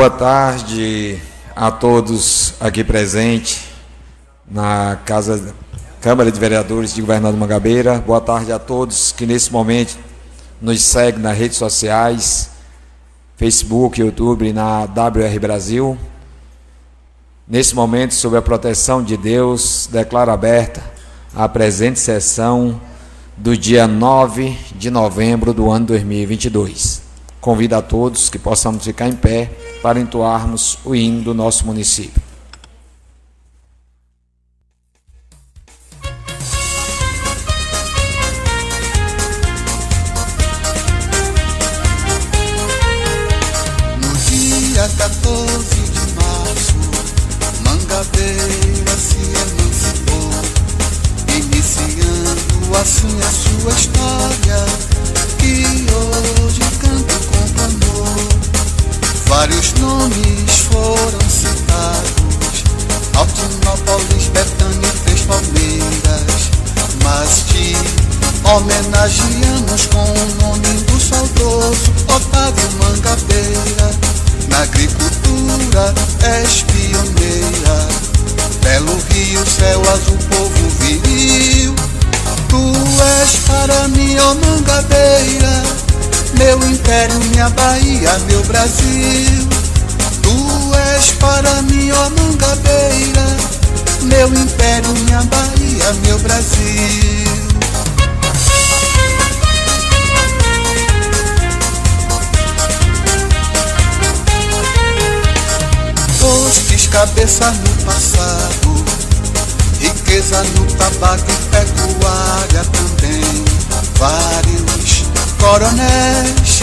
Boa tarde a todos aqui presentes na Casa Câmara de Vereadores de Governador Mangabeira. Boa tarde a todos que nesse momento nos seguem nas redes sociais, Facebook, YouTube, na WR Brasil. Nesse momento, sob a proteção de Deus, declaro aberta a presente sessão do dia 9 de novembro do ano 2022. Convido a todos que possamos ficar em pé para entoarmos o hino do nosso município. Mas te homenageamos com o nome do saudoso Otávio Mangabeira. Na agricultura és pioneira, belo rio, céu azul, povo viril. Tu és para mim, ó Mangabeira, meu império, minha Bahia, meu Brasil. Tu és para mim, ó Mangabeira, meu império, minha Bahia, meu Brasil. Postes cabeça no passado, riqueza no tabaco e pecuária também. Vários coronéis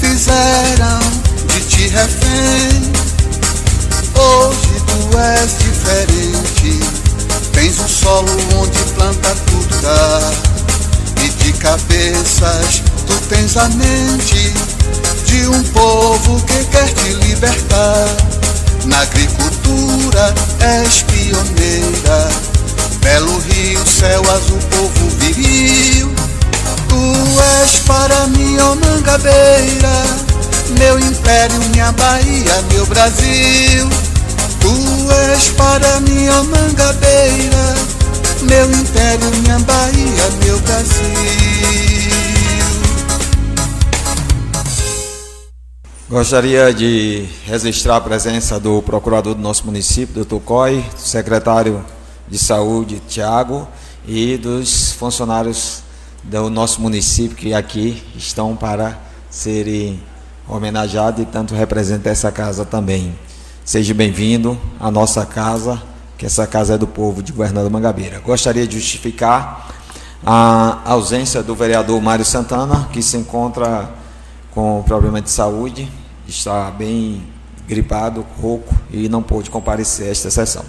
fizeram de ti refém. Hoje tu és diferente, tens um solo onde planta tudo dá. E de cabeças tu tens a mente de um povo que quer te libertar. Na agricultura és pioneira, belo rio, céu azul, povo viril. Tu és para mim, ó Mangabeira, meu império, minha Bahia, meu Brasil. Tu és para mim, ó Mangabeira, meu império, minha Bahia, meu Brasil. Gostaria de registrar a presença do procurador do nosso município, doutor Coy, do secretário de saúde, Tiago, e dos funcionários do nosso município que aqui estão para serem homenageados e tanto representam essa casa também. Seja bem-vindo à nossa casa, que essa casa é do povo de Governador Mangabeira. Gostaria de justificar a ausência do vereador Mário Santana, que se encontra com problema de saúde, está bem gripado, rouco e não pôde comparecer a esta sessão.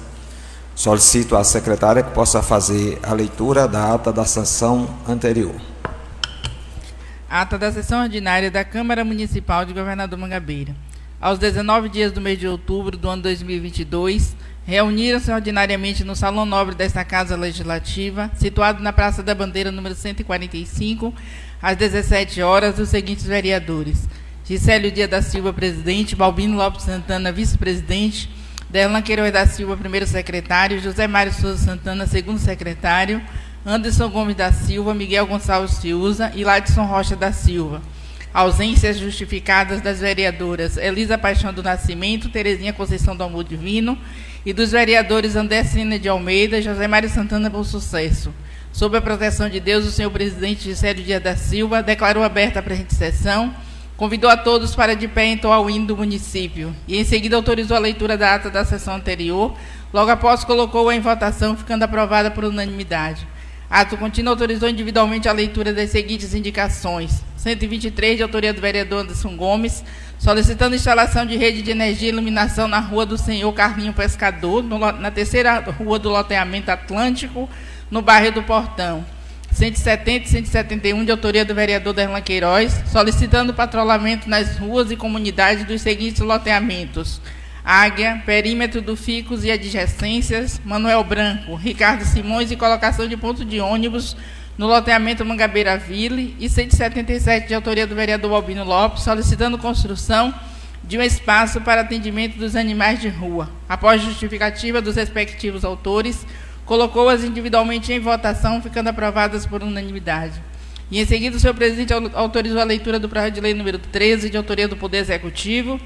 Solicito à secretária que possa fazer a leitura da ata da sessão anterior. Ata da sessão ordinária da Câmara Municipal de Governador Mangabeira. Aos 19 dias do mês de outubro do ano 2022, reuniram-se ordinariamente no Salão Nobre desta Casa Legislativa, situado na Praça da Bandeira, número 145, às 17 horas, os seguintes vereadores: Gisélio Dia da Silva, presidente, Balbino Lopes Santana, vice-presidente, Derlan Queiroz da Silva, primeiro secretário, José Mário Souza Santana, segundo secretário, Anderson Gomes da Silva, Miguel Gonçalves Fiuza e Ladson Rocha da Silva. Ausências justificadas das vereadoras Elisa Paixão do Nascimento, Terezinha Conceição do Amor Divino e dos vereadores André Sina de Almeida e José Mário Santana por sucesso. Sob a proteção de Deus, o senhor presidente Gisélio Dia da Silva declarou aberta a presente sessão, convidou a todos para de pé entoar o hino do município e, em seguida, autorizou a leitura da ata da sessão anterior. Logo após, colocou-a em votação, ficando aprovada por unanimidade. Ato contínuo autorizou individualmente a leitura das seguintes indicações. 123, de autoria do vereador Anderson Gomes, solicitando instalação de rede de energia e iluminação na rua do Senhor Carlinho Pescador, no, na terceira rua do loteamento Atlântico, no bairro do Portão. 170 e 171, de autoria do vereador Derlan Queiroz, solicitando patrulhamento nas ruas e comunidades dos seguintes loteamentos. Águia, perímetro do Ficos e adjacências, Manuel Branco, Ricardo Simões e colocação de ponto de ônibus no loteamento Mangabeira Ville e 177 de autoria do vereador Albino Lopes, solicitando construção de um espaço para atendimento dos animais de rua. Após justificativa dos respectivos autores, colocou-as individualmente em votação, ficando aprovadas por unanimidade. E em seguida, o senhor presidente autorizou a leitura do projeto de lei número 13, de autoria do Poder Executivo,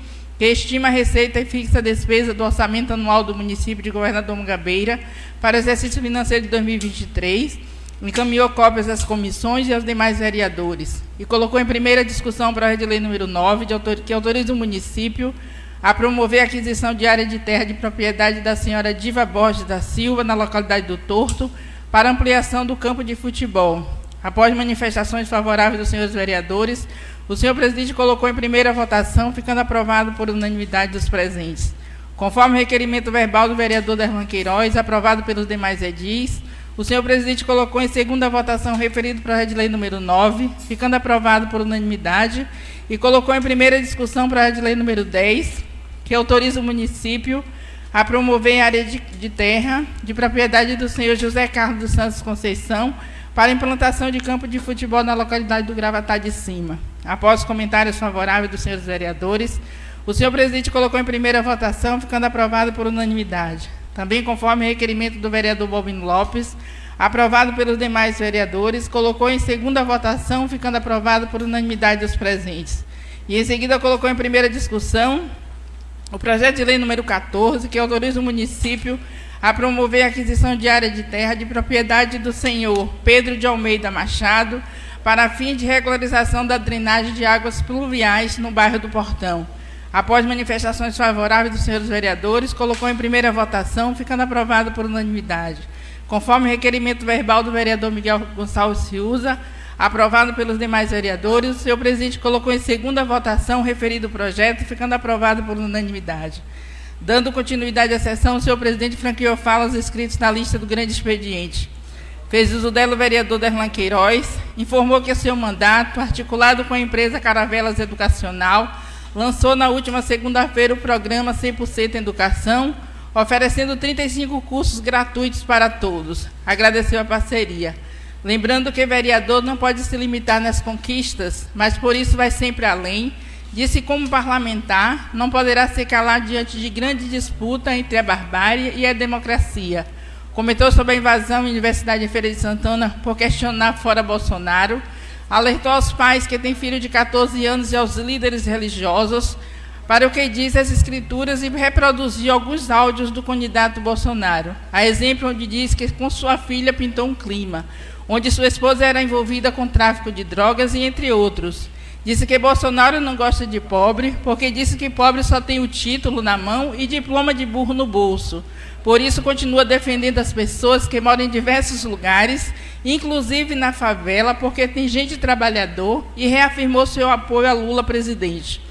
que estima a receita e fixa a despesa do orçamento anual do município de Governador Mugabeira para o exercício financeiro de 2023, encaminhou cópias às comissões e aos demais vereadores, e colocou em primeira discussão o projeto de lei número 9, de autor, que autoriza o município a promover a aquisição de área de terra de propriedade da senhora Diva Borges da Silva, na localidade do Torto, para ampliação do campo de futebol, Após manifestações favoráveis dos senhores vereadores, o senhor presidente colocou em primeira votação, ficando aprovado por unanimidade dos presentes. Conforme o requerimento verbal do vereador Derlan Queiroz, aprovado pelos demais edis, o senhor presidente colocou em segunda votação referido projeto de lei número 9, ficando aprovado por unanimidade, e colocou em primeira discussão projeto de lei número 10, que autoriza o município a promover área de, de terra de propriedade do senhor José Carlos dos Santos Conceição, para implantação de campo de futebol na localidade do Gravatá de Cima. Após os comentários favoráveis dos senhores vereadores, o senhor presidente colocou em primeira votação, ficando aprovado por unanimidade. Também conforme requerimento do vereador Bobino Lopes, aprovado pelos demais vereadores, colocou em segunda votação, ficando aprovado por unanimidade dos presentes. E em seguida colocou em primeira discussão o projeto de lei número 14, que autoriza o município a promover a aquisição de área de terra de propriedade do senhor Pedro de Almeida Machado para fim de regularização da drenagem de águas pluviais no bairro do Portão. Após manifestações favoráveis dos senhores vereadores, colocou em primeira votação, ficando aprovado por unanimidade. Conforme o requerimento verbal do vereador Miguel Gonçalves Ciuza, aprovado pelos demais vereadores, o senhor presidente colocou em segunda votação o referido projeto, ficando aprovado por unanimidade. Dando continuidade à sessão, o senhor presidente franqueou falas escritas na lista do grande expediente. Fez uso dela o vereador Derlan Queiroz, informou que seu mandato, articulado com a empresa Caravelas Educacional, lançou na última segunda-feira o programa 100% Educação, oferecendo 35 cursos gratuitos para todos. Agradeceu a parceria. Lembrando que vereador não pode se limitar nas conquistas, mas por isso vai sempre além Disse como parlamentar, não poderá se calar diante de grande disputa entre a barbárie e a democracia. Comentou sobre a invasão à Universidade de Feira de Santana por questionar fora Bolsonaro. Alertou aos pais que têm filho de 14 anos e aos líderes religiosos para o que diz as escrituras e reproduziu alguns áudios do candidato Bolsonaro. A exemplo onde diz que com sua filha pintou um clima, onde sua esposa era envolvida com tráfico de drogas e entre outros. Disse que Bolsonaro não gosta de pobre, porque disse que pobre só tem o título na mão e diploma de burro no bolso. Por isso, continua defendendo as pessoas que moram em diversos lugares, inclusive na favela, porque tem gente trabalhador, e reafirmou seu apoio a Lula presidente.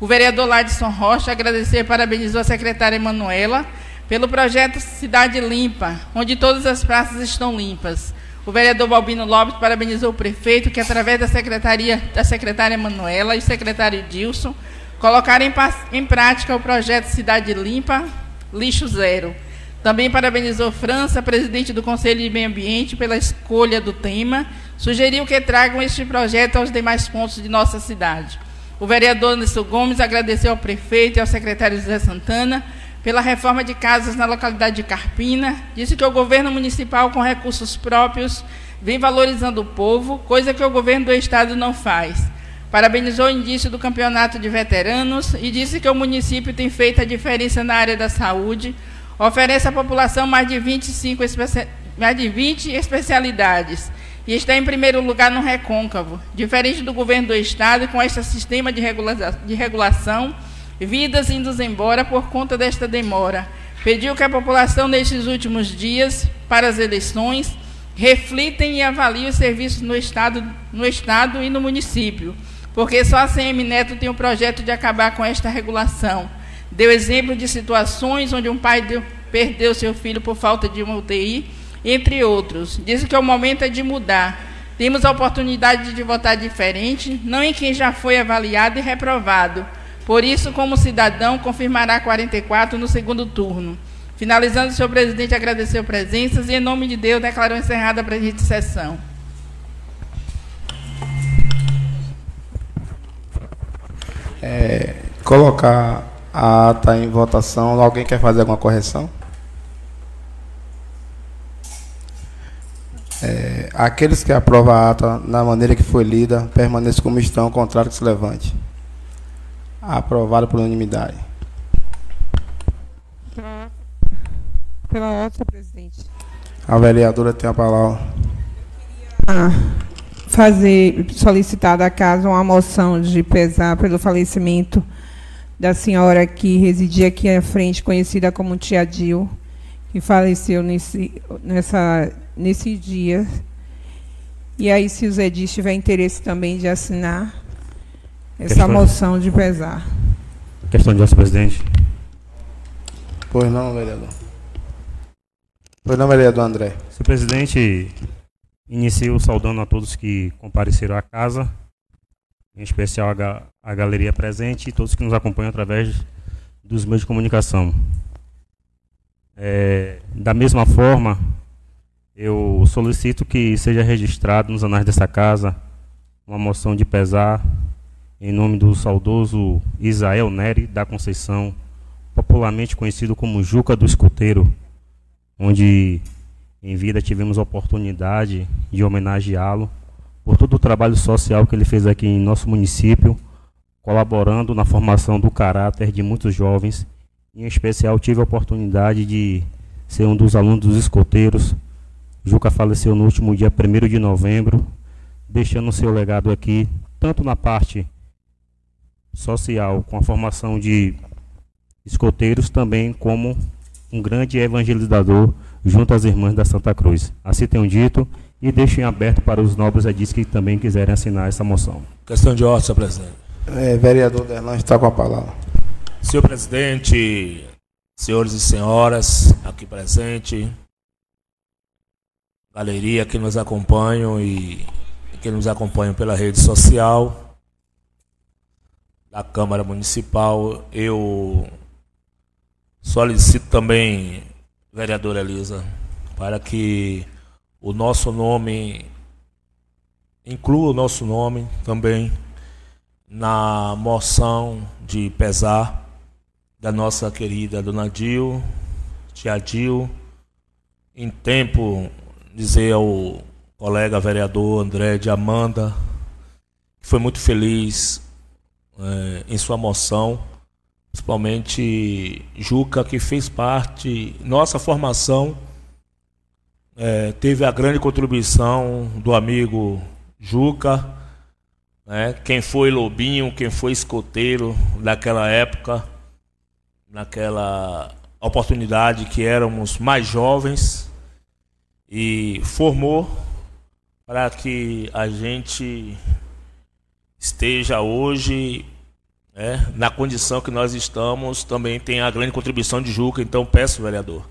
O vereador Ladson Rocha agradeceu e parabenizou a secretária Emanuela pelo projeto Cidade Limpa, onde todas as praças estão limpas. O vereador Balbino Lopes parabenizou o prefeito, que através da secretaria da secretária Manuela e secretário Dilson, colocaram em, em prática o projeto Cidade Limpa, Lixo Zero. Também parabenizou França, presidente do Conselho de Meio Ambiente, pela escolha do tema. Sugeriu que tragam este projeto aos demais pontos de nossa cidade. O vereador Anderson Gomes agradeceu ao prefeito e ao secretário José Santana pela reforma de casas na localidade de Carpina, disse que o governo municipal, com recursos próprios, vem valorizando o povo, coisa que o governo do Estado não faz. Parabenizou o indício do campeonato de veteranos e disse que o município tem feito a diferença na área da saúde, oferece à população mais de 25 mais de 20 especialidades e está em primeiro lugar no recôncavo, diferente do governo do Estado, com este sistema de, regula de regulação vidas indo embora por conta desta demora. Pediu que a população, nestes últimos dias, para as eleições, reflitem e avaliem os serviços no Estado, no estado e no município, porque só a CM Neto tem o projeto de acabar com esta regulação. Deu exemplo de situações onde um pai deu, perdeu seu filho por falta de uma UTI, entre outros. Disse que o momento é de mudar. Temos a oportunidade de votar diferente, não em quem já foi avaliado e reprovado, por isso, como cidadão, confirmará 44 no segundo turno. Finalizando, o senhor presidente agradeceu presenças e, em nome de Deus, declarou encerrada a presente sessão. É, colocar a ata em votação, alguém quer fazer alguma correção? É, aqueles que aprovam a ata na maneira que foi lida, permaneçam como estão, contrário que se levante. Aprovado por unanimidade. Pela ata, presidente. A vereadora tem a palavra. Ah, fazer, solicitar da casa uma moção de pesar pelo falecimento da senhora que residia aqui à frente, conhecida como Tia Dil, que faleceu nesse, nessa, nesse dia. E aí, se o Zé Dias tiver interesse também de assinar essa questão moção de pesar. Questão de ordem, presidente. Pois não, vereador. Pois não, vereador André. Senhor presidente, inicio saudando a todos que compareceram à casa, em especial a, a galeria presente e todos que nos acompanham através dos meios de comunicação. É, da mesma forma, eu solicito que seja registrado nos anais dessa casa uma moção de pesar em nome do saudoso Isael Neri da Conceição, popularmente conhecido como Juca do Escoteiro, onde em vida tivemos a oportunidade de homenageá-lo por todo o trabalho social que ele fez aqui em nosso município, colaborando na formação do caráter de muitos jovens. Em especial, tive a oportunidade de ser um dos alunos dos escoteiros. Juca faleceu no último dia 1 de novembro, deixando seu legado aqui, tanto na parte social, com a formação de escoteiros, também como um grande evangelizador junto às irmãs da Santa Cruz. Assim tenho dito e deixo em aberto para os nobres edis que também quiserem assinar essa moção. Questão de ordem, senhor presidente. É, vereador Derlan está com a palavra. Senhor presidente, senhores e senhoras aqui presentes, galeria que nos acompanham e que nos acompanham pela rede social da Câmara Municipal, eu solicito também vereadora Elisa, para que o nosso nome inclua o nosso nome também na moção de pesar da nossa querida Dona Dil, Tia Dil, em tempo dizer ao colega vereador André de Amanda, que foi muito feliz é, em sua moção principalmente Juca, que fez parte, nossa formação, é, teve a grande contribuição do amigo Juca, né, quem foi Lobinho, quem foi escoteiro daquela época, naquela oportunidade que éramos mais jovens, e formou para que a gente esteja hoje é, na condição que nós estamos, também tem a grande contribuição de Juca. Então, peço, vereador,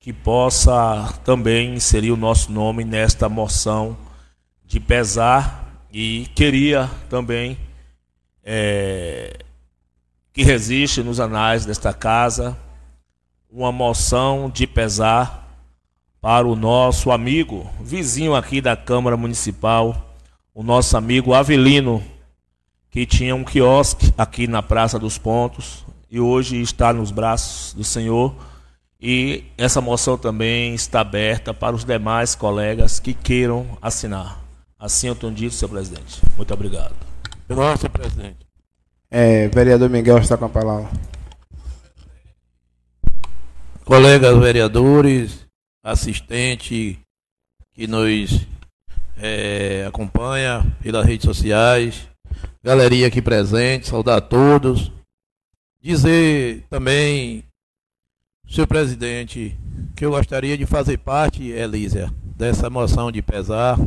que possa também inserir o nosso nome nesta moção de pesar e queria também é, que resiste nos anais desta casa uma moção de pesar para o nosso amigo, vizinho aqui da Câmara Municipal, o nosso amigo Avelino que tinha um quiosque aqui na Praça dos Pontos e hoje está nos braços do Senhor. E essa moção também está aberta para os demais colegas que queiram assinar. Assim eu tenho dito, senhor presidente. Muito obrigado. Nossa, presidente. É, vereador Miguel está com a palavra. Colegas vereadores, assistente que nos é, acompanha pelas redes sociais, galeria aqui presente, saudar a todos. Dizer também, senhor presidente, que eu gostaria de fazer parte, Elísia, dessa moção de pesar.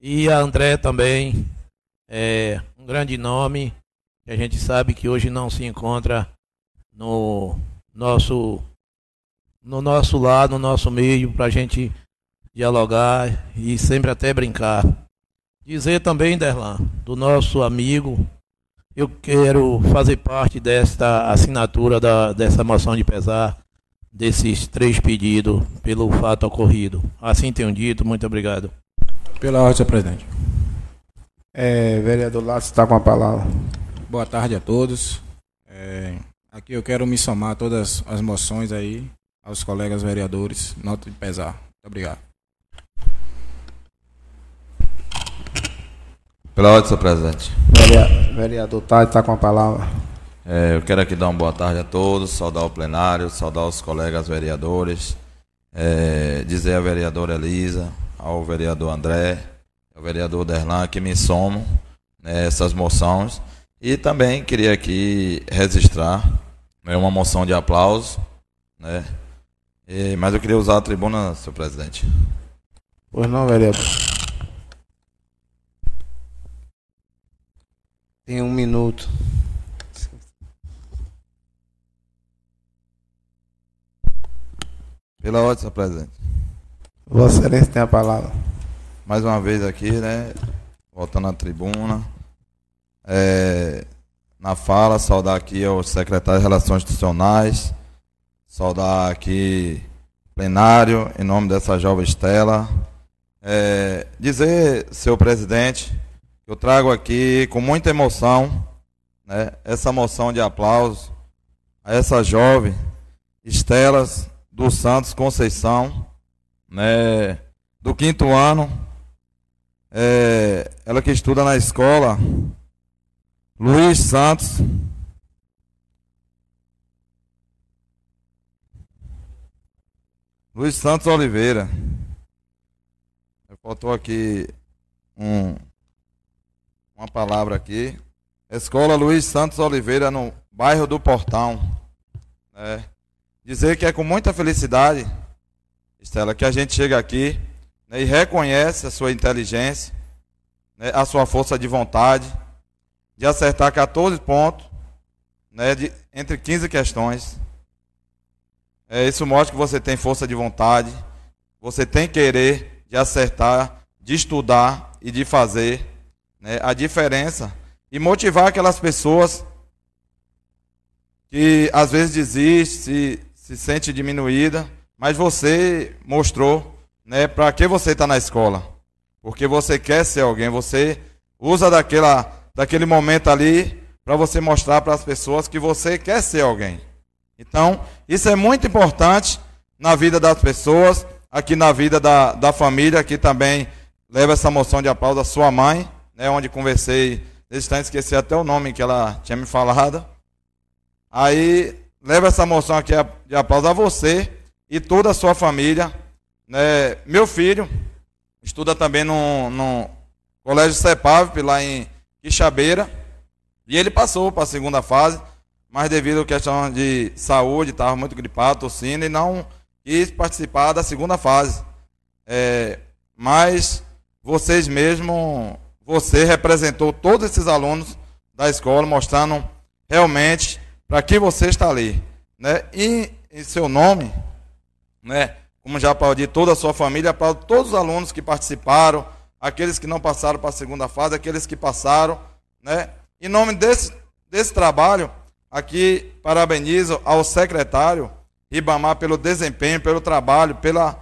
E a André também, é um grande nome, que a gente sabe que hoje não se encontra no nosso no nosso lado, no nosso meio, para a gente dialogar e sempre até brincar. Dizer também, Derlan, do nosso amigo, eu quero fazer parte desta assinatura da, dessa moção de pesar, desses três pedidos pelo fato ocorrido. Assim tenho dito, muito obrigado. Pela ordem, presidente. É, vereador Lato está com a palavra. Boa tarde a todos. É, aqui eu quero me somar a todas as moções aí, aos colegas vereadores, nota de pesar. Muito obrigado. Pela ordem, senhor presidente. Vereador, vereador Tade está com a palavra. É, eu quero aqui dar uma boa tarde a todos, saudar o plenário, saudar os colegas vereadores, é, dizer à vereadora Elisa, ao vereador André, ao vereador Derlan que me somam nessas moções. E também queria aqui registrar né, uma moção de aplauso, né? E, mas eu queria usar a tribuna, senhor presidente. Pois não, vereador. Tem um minuto. Pela ordem, senhor presidente. Vossa Excelência tem a palavra. Mais uma vez aqui, né? Voltando à tribuna. É, na fala, saudar aqui ao secretário de Relações Institucionais, saudar aqui o plenário, em nome dessa jovem Estela. É, dizer, senhor presidente, que eu trago aqui com muita emoção né, essa moção de aplauso a essa jovem Estelas dos Santos Conceição, né, do quinto ano. É, ela que estuda na escola Luiz Santos. Luiz Santos Oliveira. Faltou aqui um, uma palavra aqui. Escola Luiz Santos Oliveira, no bairro do Portão. É, dizer que é com muita felicidade, Estela, que a gente chega aqui né, e reconhece a sua inteligência, né, a sua força de vontade de acertar 14 pontos né, de, entre 15 questões. É, isso mostra que você tem força de vontade, você tem querer de acertar, de estudar e de fazer né, a diferença e motivar aquelas pessoas que às vezes desistem, se sente diminuída, mas você mostrou né, para que você está na escola. Porque você quer ser alguém, você usa daquela daquele momento ali para você mostrar para as pessoas que você quer ser alguém. Então, isso é muito importante na vida das pessoas, aqui na vida da, da família, aqui também leva essa moção de aplauso à sua mãe, né, onde conversei, nesse instante esqueci até o nome que ela tinha me falado. Aí, leva essa moção aqui de aplauso a você e toda a sua família. Né? Meu filho estuda também no, no Colégio Cepave, lá em Quixabeira. E ele passou para a segunda fase, mas devido à questão de saúde, estava muito gripado, tossindo, e não quis participar da segunda fase. É, mas vocês mesmo, você representou todos esses alunos da escola, mostrando realmente para que você está ali. Né? E em seu nome, né, como já aplaudi toda a sua família, para todos os alunos que participaram, aqueles que não passaram para a segunda fase, aqueles que passaram, né? Em nome desse, desse trabalho, aqui parabenizo ao secretário Ribamar pelo desempenho, pelo trabalho, pela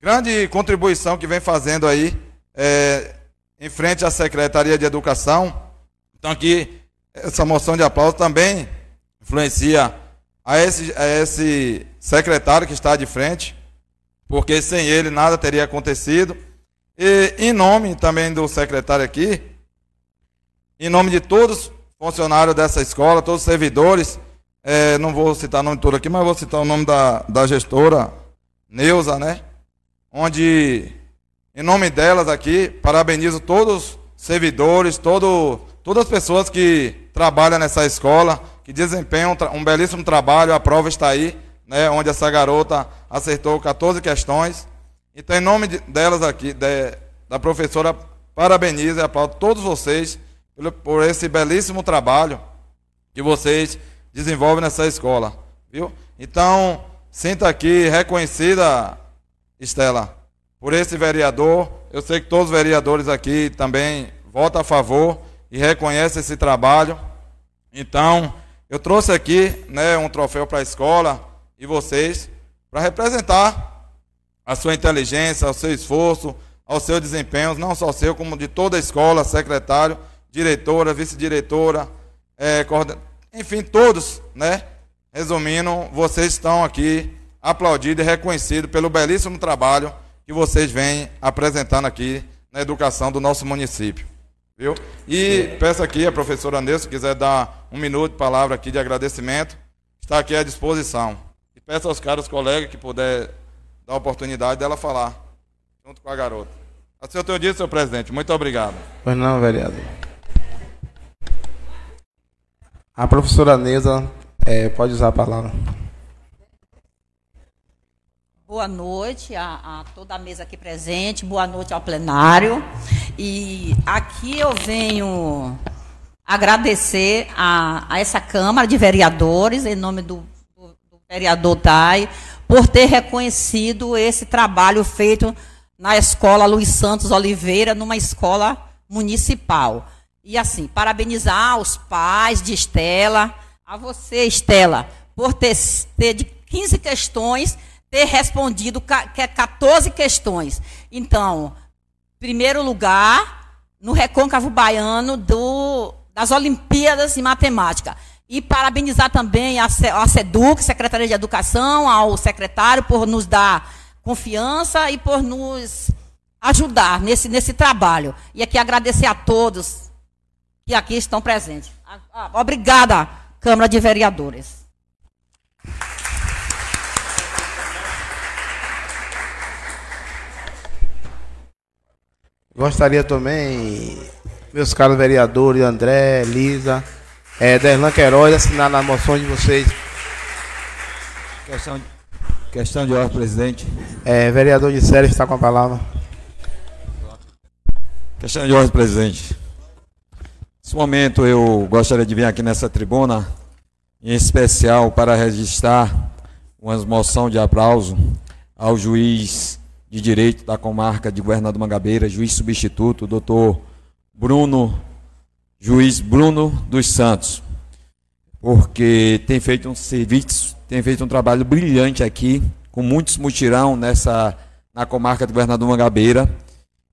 grande contribuição que vem fazendo aí é, em frente à Secretaria de Educação. Então aqui, essa moção de aplauso também influencia a esse, a esse secretário que está de frente, porque sem ele nada teria acontecido. E em nome também do secretário aqui, em nome de todos os funcionários dessa escola, todos os servidores, é, não vou citar o nome todo aqui, mas vou citar o nome da, da gestora, Neuza, né? Onde, em nome delas aqui, parabenizo todos os servidores, todo, todas as pessoas que trabalham nessa escola, que desempenham um belíssimo trabalho, a prova está aí, né? Onde essa garota acertou 14 questões. Então, em nome de, delas aqui, de, da professora, parabenizo e aplaudo todos vocês por, por esse belíssimo trabalho que vocês desenvolvem nessa escola. Viu? Então, sinta aqui reconhecida, Estela, por esse vereador. Eu sei que todos os vereadores aqui também votam a favor e reconhecem esse trabalho. Então, eu trouxe aqui né, um troféu para a escola e vocês para representar a sua inteligência, ao seu esforço, ao seu desempenho, não só seu, como de toda a escola, secretário, diretora, vice-diretora, é, enfim, todos, né? Resumindo, vocês estão aqui aplaudidos e reconhecidos pelo belíssimo trabalho que vocês vêm apresentando aqui na educação do nosso município. Viu? E peço aqui a professora Nilson, se quiser dar um minuto de palavra aqui de agradecimento, está aqui à disposição. E peço aos caros colegas que puder dar a oportunidade dela falar, junto com a garota. A seu teu dia, senhor presidente. Muito obrigado. Pois não, vereador. A professora Neuza é, pode usar a palavra. Boa noite a, a, toda a mesa aqui presente, boa noite ao plenário. E aqui eu venho agradecer a, a essa Câmara de Vereadores, em nome do, do, do vereador Tai, por ter reconhecido esse trabalho feito na escola Luiz Santos Oliveira, numa escola municipal. E assim, parabenizar os pais de Estela, a você, Estela, por ter, ter de 15 questões ter respondido 14 questões. Então, primeiro lugar no Recôncavo Baiano do, das Olimpíadas em Matemática. E parabenizar também a, a SEDUC, Secretaria de Educação, ao secretário por nos dar confiança e por nos ajudar nesse, nesse trabalho. E aqui agradecer a todos que aqui estão presentes. Obrigada, Câmara de Vereadores. Gostaria também, meus caros vereadores, André, Lisa, é, Derlan Queiroz, assinar na moção de vocês. Questão, questão de ordem, presidente. É, vereador de Sério está com a palavra. Questão de ordem, presidente. Nesse momento eu gostaria de vir aqui nessa tribuna, em especial para registrar uma moção de aplauso ao juiz de Direito da Comarca de Governador Mangabeira, juiz substituto, doutor Bruno, juiz Bruno dos Santos, porque tem feito um serviço, tem feito um trabalho brilhante aqui, com muitos mutirão nessa, na comarca de Governador Mangabeira,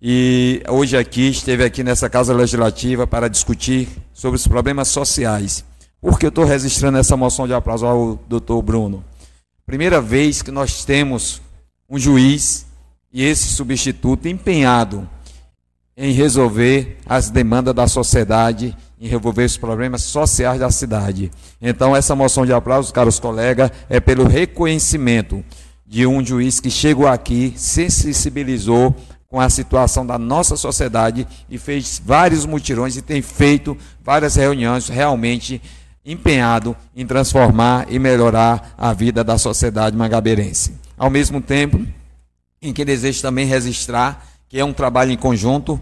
e hoje aqui, esteve aqui nessa Casa Legislativa para discutir sobre os problemas sociais. Por que eu estou registrando essa moção de aplauso ao doutor Bruno? Primeira vez que nós temos um juiz e esse substituto empenhado em resolver as demandas da sociedade, em resolver os problemas sociais da cidade. Então, essa moção de aplauso, caros colegas, é pelo reconhecimento de um juiz que chegou aqui, se sensibilizou com a situação da nossa sociedade e fez vários mutirões e tem feito várias reuniões realmente empenhado em transformar e melhorar a vida da sociedade magabeirense. Ao mesmo tempo, em que desejo também registrar que é um trabalho em conjunto,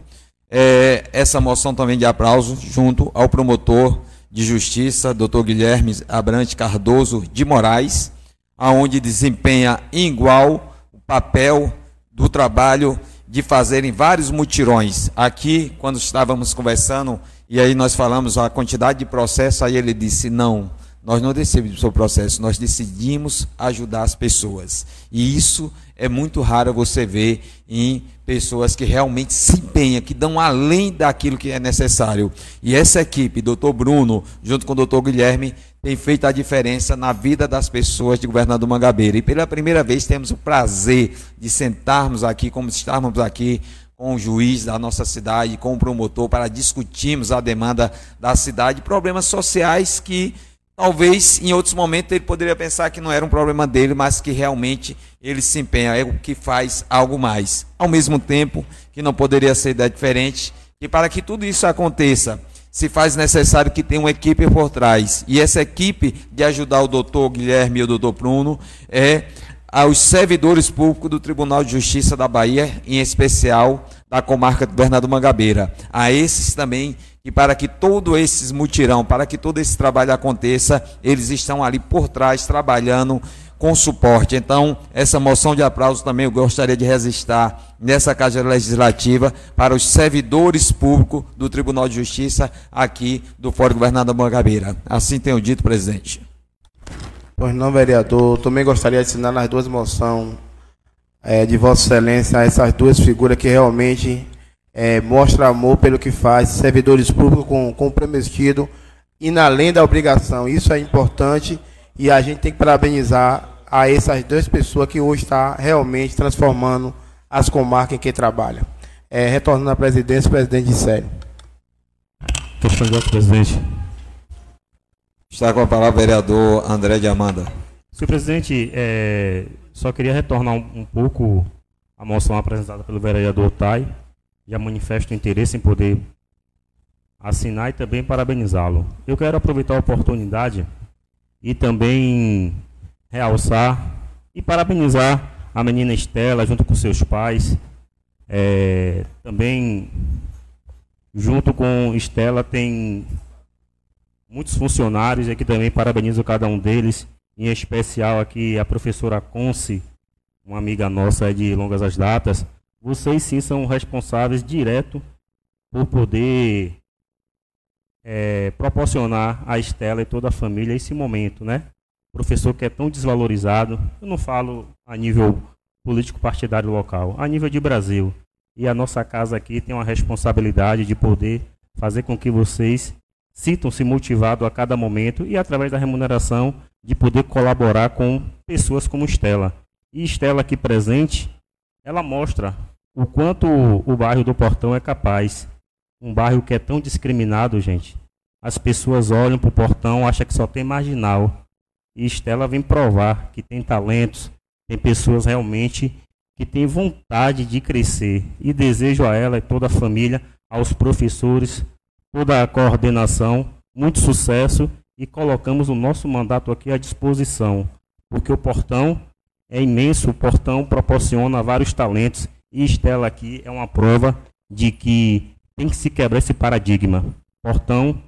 é, essa moção também de aplauso junto ao promotor de justiça, doutor Guilherme Abrante Cardoso de Moraes, aonde desempenha igual o papel do trabalho de fazerem vários mutirões. Aqui, quando estávamos conversando, e aí nós falamos a quantidade de processo, aí ele disse: não, nós não decidimos o processo, nós decidimos ajudar as pessoas. E isso é muito raro você ver em pessoas que realmente se empenham, que dão além daquilo que é necessário. E essa equipe, doutor Bruno, junto com o doutor Guilherme, tem feito a diferença na vida das pessoas de Governador Mangabeira. E pela primeira vez temos o prazer de sentarmos aqui, como estávamos aqui, com o juiz da nossa cidade, com o promotor, para discutirmos a demanda da cidade, problemas sociais que Talvez em outros momentos ele poderia pensar que não era um problema dele, mas que realmente ele se empenha, é o que faz algo mais. Ao mesmo tempo que não poderia ser diferente, e para que tudo isso aconteça, se faz necessário que tenha uma equipe por trás. E essa equipe de ajudar o doutor Guilherme e o doutor Bruno é aos servidores públicos do Tribunal de Justiça da Bahia, em especial da comarca de Bernardo Mangabeira. A esses também e para que todo esses mutirão, para que todo esse trabalho aconteça, eles estão ali por trás trabalhando com suporte. Então, essa moção de aplauso também eu gostaria de registrar nessa Casa Legislativa para os servidores públicos do Tribunal de Justiça aqui do Fórum Governador Mangabeira. Assim tenho dito, presidente. Pois não, vereador. Também gostaria de assinar as duas moções é, de Vossa Excelência, essas duas figuras que realmente é, mostra amor pelo que faz, servidores públicos com, comprometido indo além da obrigação. Isso é importante e a gente tem que parabenizar a essas duas pessoas que hoje estão realmente transformando as comarcas em que trabalham. É, retornando à presidência, presidente de série. Questão de presidente. Está com a palavra o vereador André de Amanda. Senhor presidente, é, só queria retornar um, um, pouco a moção apresentada pelo vereador Tai. Já manifesto interesse em poder assinar e também parabenizá-lo. Eu quero aproveitar a oportunidade e também realçar e parabenizar a menina Estela junto com seus pais. É, também junto com Estela tem muitos funcionários aqui também parabenizo cada um deles, em especial aqui a professora Conce, uma amiga nossa de longas as datas. Vocês sim são responsáveis direto por poder é, proporcionar a Estela e toda a família esse momento, né? Professor que é tão desvalorizado, eu não falo a nível político partidário local, a nível de Brasil. E a nossa casa aqui tem uma responsabilidade de poder fazer com que vocês sintam-se motivados a cada momento e através da remuneração de poder colaborar com pessoas como Estela. E Estela aqui presente, ela mostra o quanto o bairro do Portão é capaz um bairro que é tão discriminado, gente. As pessoas olham para o portão, acham que só tem marginal. E Estela vem provar que tem talentos, tem pessoas realmente que têm vontade de crescer. E desejo a ela e toda a família, aos professores, toda a coordenação, muito sucesso e colocamos o nosso mandato aqui à disposição. Porque o portão é imenso, o portão proporciona vários talentos e Estela aqui é uma prova de que tem que se quebrar esse paradigma. Portão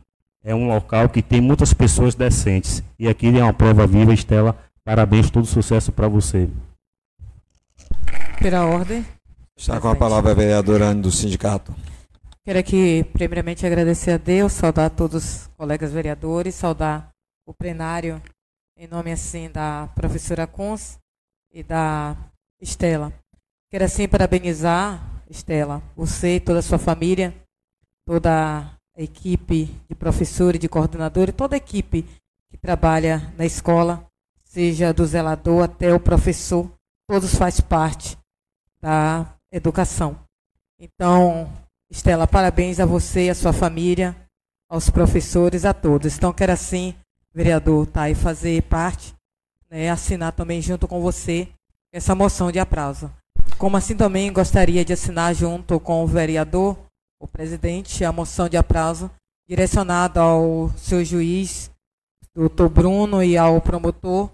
é um local que tem muitas pessoas decentes. E aqui é uma prova viva, Estela. Parabéns, todo sucesso para você. Pela ordem. Está com a palavra a vereadora do sindicato. Quero aqui, primeiramente, agradecer a Deus, saudar todos os colegas vereadores, saudar o plenário, em nome, assim, da professora Cons e da Estela. Quero, assim, parabenizar Estela, você e toda a sua família, toda a equipe de professores, de coordenadores, toda a equipe que trabalha na escola, seja do zelador até o professor, todos faz parte da educação. Então, Estela, parabéns a você a sua família, aos professores, a todos. Então, quero assim, vereador, tá, e fazer parte, né, assinar também junto com você essa moção de aplauso. Como assim também gostaria de assinar junto com o vereador, o presidente, a moção de aprazo direcionada ao seu juiz, doutor Bruno, e ao promotor,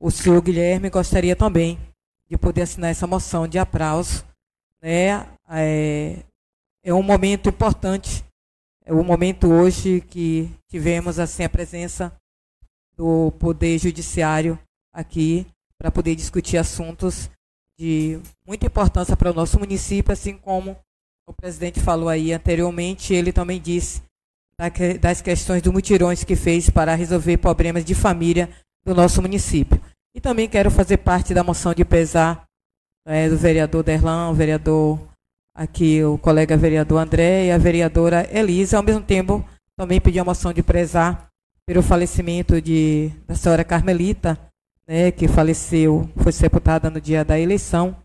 o senhor Guilherme, gostaria também de poder assinar essa moção de aprazo. Né? É, é um momento importante, é um momento hoje que tivemos assim a presença do Poder Judiciário aqui para poder discutir assuntos de muita importância para o nosso município, assim como o presidente falou aí anteriormente, ele também disse das questões do mutirões que fez para resolver problemas de família do nosso município. E também quero fazer parte da moção de pesar é, do vereador Derlan, o vereador aqui, o colega vereador André e a vereadora Elisa. Ao mesmo tempo, também pedir a moção de pesar pelo falecimento de, da senhora Carmelita, né, que faleceu, foi sepultada no dia da eleição,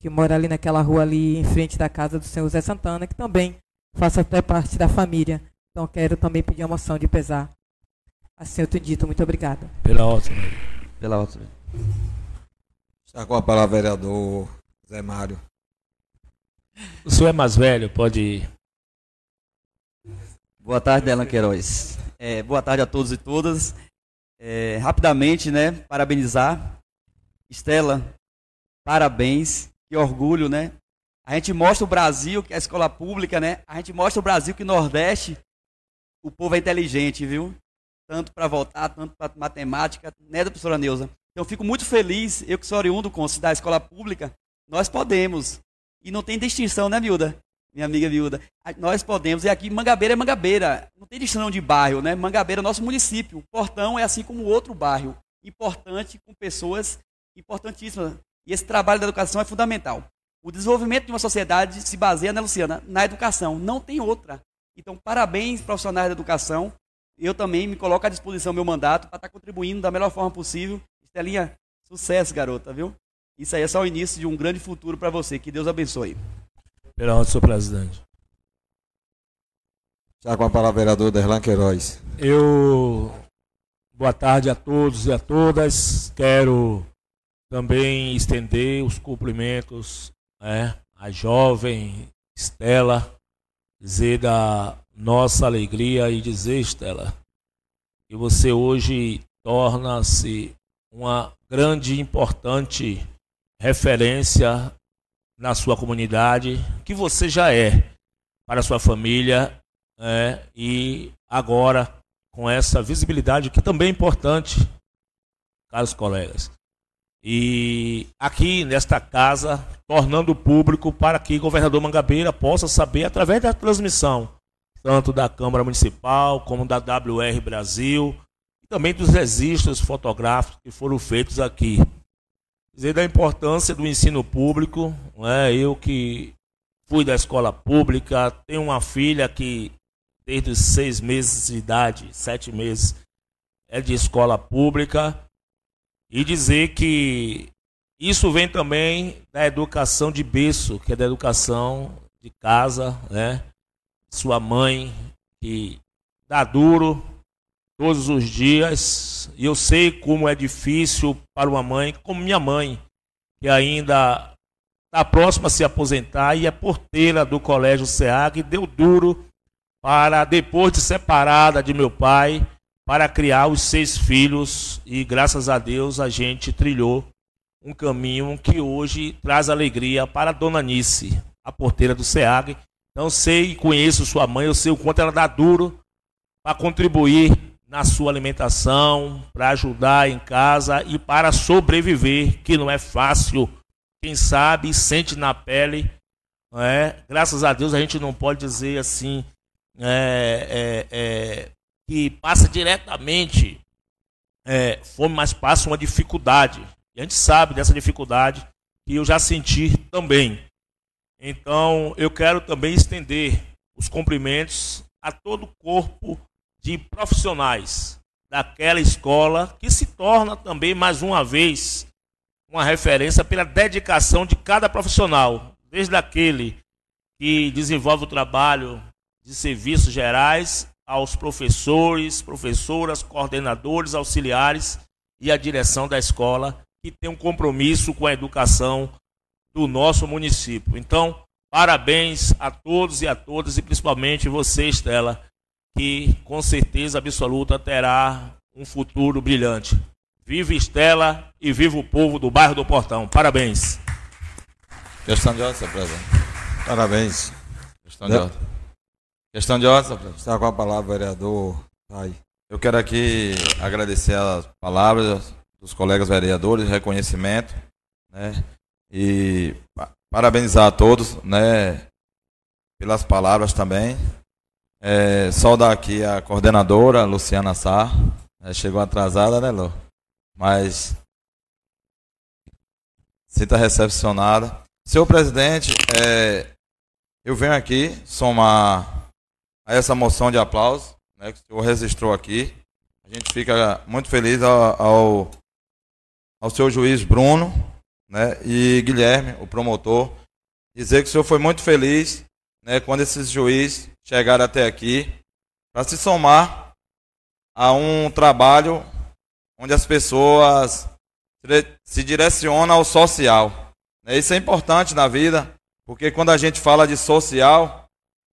que mora ali naquela rua ali em frente da casa do senhor Zé Santana, que também faça até parte da família. Então quero também pedir uma moção de pesar. Assim eu tenho dito, muito obrigada. Pela outra. Pela outra. Está com a palavra vereador Zé Mário. O senhor é mais velho, pode ir. Boa tarde, Delan Queiroz. É, boa tarde a todos e todas. É, rapidamente, né, parabenizar. Estela, parabéns, que orgulho, né? A gente mostra o Brasil, que é a escola pública, né? A gente mostra o Brasil que Nordeste, o povo é inteligente, viu? Tanto para votar, tanto para matemática, né, professora Neuza? Então, eu fico muito feliz, eu que sou oriundo da escola pública, nós podemos. E não tem distinção, né, Vilda? Minha amiga Vilda. Nós podemos, e aqui Mangabeira é Mangabeira. Não tem distinção de bairro, né? Mangabeira é nosso município. Portão é assim como outro bairro. Importante, com pessoas importantíssimas. E esse trabalho da educação é fundamental. O desenvolvimento de uma sociedade se baseia, né, Luciana, na educação. Não tem outra. Então, parabéns, profissionais da educação. eu também me coloco à disposição meu mandato para estar contribuindo da melhor forma possível. Estelinha, sucesso, garota, viu? Isso aí é só o início de um grande futuro para você. Que Deus abençoe. Ordem, senhor presidente. Já com a palavra, vereador Derlan Queiroz. Eu. Boa tarde a todos e a todas. Quero também estender os cumprimentos né, à jovem Estela, dizer da nossa alegria e dizer, Estela, que você hoje torna-se uma grande e importante referência na sua comunidade, que você já é para a sua família, é, e agora com essa visibilidade que também é importante, caros colegas. E aqui nesta casa, tornando público para que o governador Mangabeira possa saber através da transmissão, tanto da Câmara Municipal como da WR Brasil, e também dos registros fotográficos que foram feitos aqui dizer da importância do ensino público. Né? Eu que fui da escola pública, tenho uma filha que desde os seis meses de idade, sete meses, é de escola pública. E dizer que isso vem também da educação de berço, que é da educação de casa, né? Sua mãe que dá duro, todos os dias. E eu sei como é difícil para uma mãe, como minha mãe, que ainda está próxima a se aposentar e é porteira do Colégio SEAG, deu duro para, depois de separada de meu pai, para criar os seis filhos. E graças a Deus a gente trilhou um caminho que hoje traz alegria para a dona Nice, a porteira do SEAG. Então sei e conheço sua mãe, eu sei o quanto ela dá duro para contribuir na sua alimentação, para ajudar em casa e para sobreviver, que não é fácil. Quem sabe sente na pele. É? Graças a Deus a gente não pode dizer assim é, é, é que passa diretamente é, fome, mas passa uma dificuldade. E a gente sabe dessa dificuldade que eu já senti também. Então eu quero também estender os cumprimentos a todo o corpo de profissionais daquela escola, que se torna também, mais uma vez, uma referência pela dedicação de cada profissional, desde aquele que desenvolve o trabalho de serviços gerais, aos professores, professoras, coordenadores, auxiliares e a direção da escola, que tem um compromisso com a educação do nosso município. Então, parabéns a todos e a todas, e principalmente você, Estela, que com certeza absoluta terá um futuro brilhante. Viva Estela e viva o povo do bairro do Portão. Parabéns. Questão de ordem, senhor presidente. Parabéns. Questão de ordem. Questão de ordem, senhor presidente. Está com a palavra, vereador. Aí. Eu quero aqui agradecer as palavras dos colegas vereadores, reconhecimento, né? E parabenizar a todos, né? Pelas palavras também. É, saudar aqui a coordenadora Luciana Sá. É, chegou atrasada, né, Lu? Mas sinta recepcionada. Senhor presidente, é, eu venho aqui somar a essa moção de aplauso né, que o senhor registrou aqui. A gente fica muito feliz ao, ao, ao seu juiz Bruno né, e Guilherme, o promotor, dizer que o senhor foi muito feliz né, quando esses juízes chegaram até aqui, para se somar a um trabalho onde as pessoas se direcionam ao social. Né, isso é importante na vida, porque quando a gente fala de social,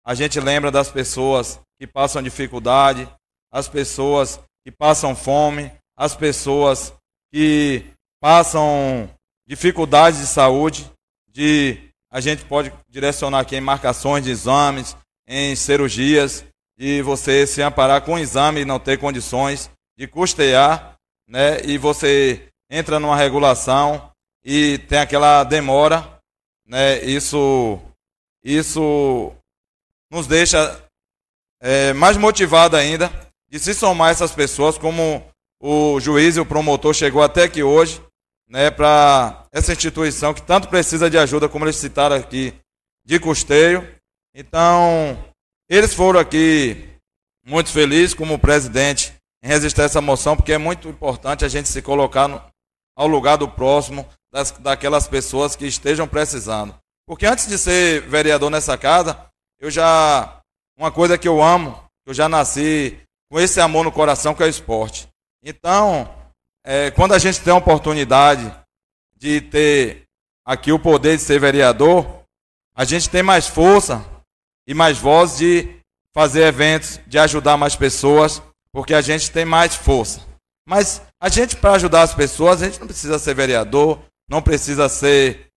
a gente lembra das pessoas que passam dificuldade, as pessoas que passam fome, as pessoas que passam dificuldades de saúde, de a gente pode direcionar aqui em marcações de exames, em cirurgias, e você se amparar com o exame e não ter condições de custear, né? E você entra numa regulação e tem aquela demora, né? Isso, isso nos deixa é, mais motivado ainda de se somar essas pessoas, como o juiz e o promotor chegou até aqui hoje, né, para essa instituição que tanto precisa de ajuda, como eles citaram aqui, de custeio. Então, eles foram aqui muito feliz como presidente em registrar essa moção, porque é muito importante a gente se colocar no, ao lugar do próximo, das, daquelas pessoas que estejam precisando. Porque antes de ser vereador nessa casa, eu já. Uma coisa que eu amo, eu já nasci com esse amor no coração, que é o esporte. Então, é, quando a gente tem a oportunidade de ter aqui o poder de ser vereador, a gente tem mais força e mais voz de fazer eventos, de ajudar mais pessoas, porque a gente tem mais força. Mas a gente, para ajudar as pessoas, a gente não precisa ser vereador, não precisa ser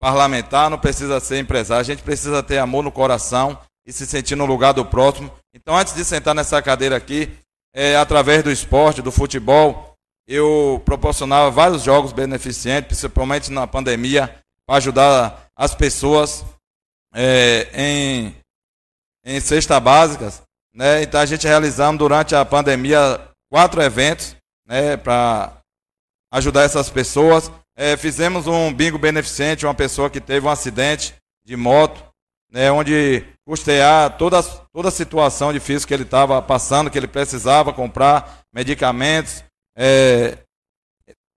parlamentar, não precisa ser empresário, a gente precisa ter amor no coração e se sentir no lugar do próximo. Então, antes de sentar nessa cadeira aqui, é, através do esporte, do futebol, eu proporcionava vários jogos beneficentes, principalmente na pandemia, para ajudar as pessoas é, em, em cesta básicas. Né? Então, a gente realizamos durante a pandemia quatro eventos né, para ajudar essas pessoas. É, fizemos um bingo beneficente, uma pessoa que teve um acidente de moto, né, onde custear toda, toda a situação difícil que ele estava passando, que ele precisava comprar medicamentos, é,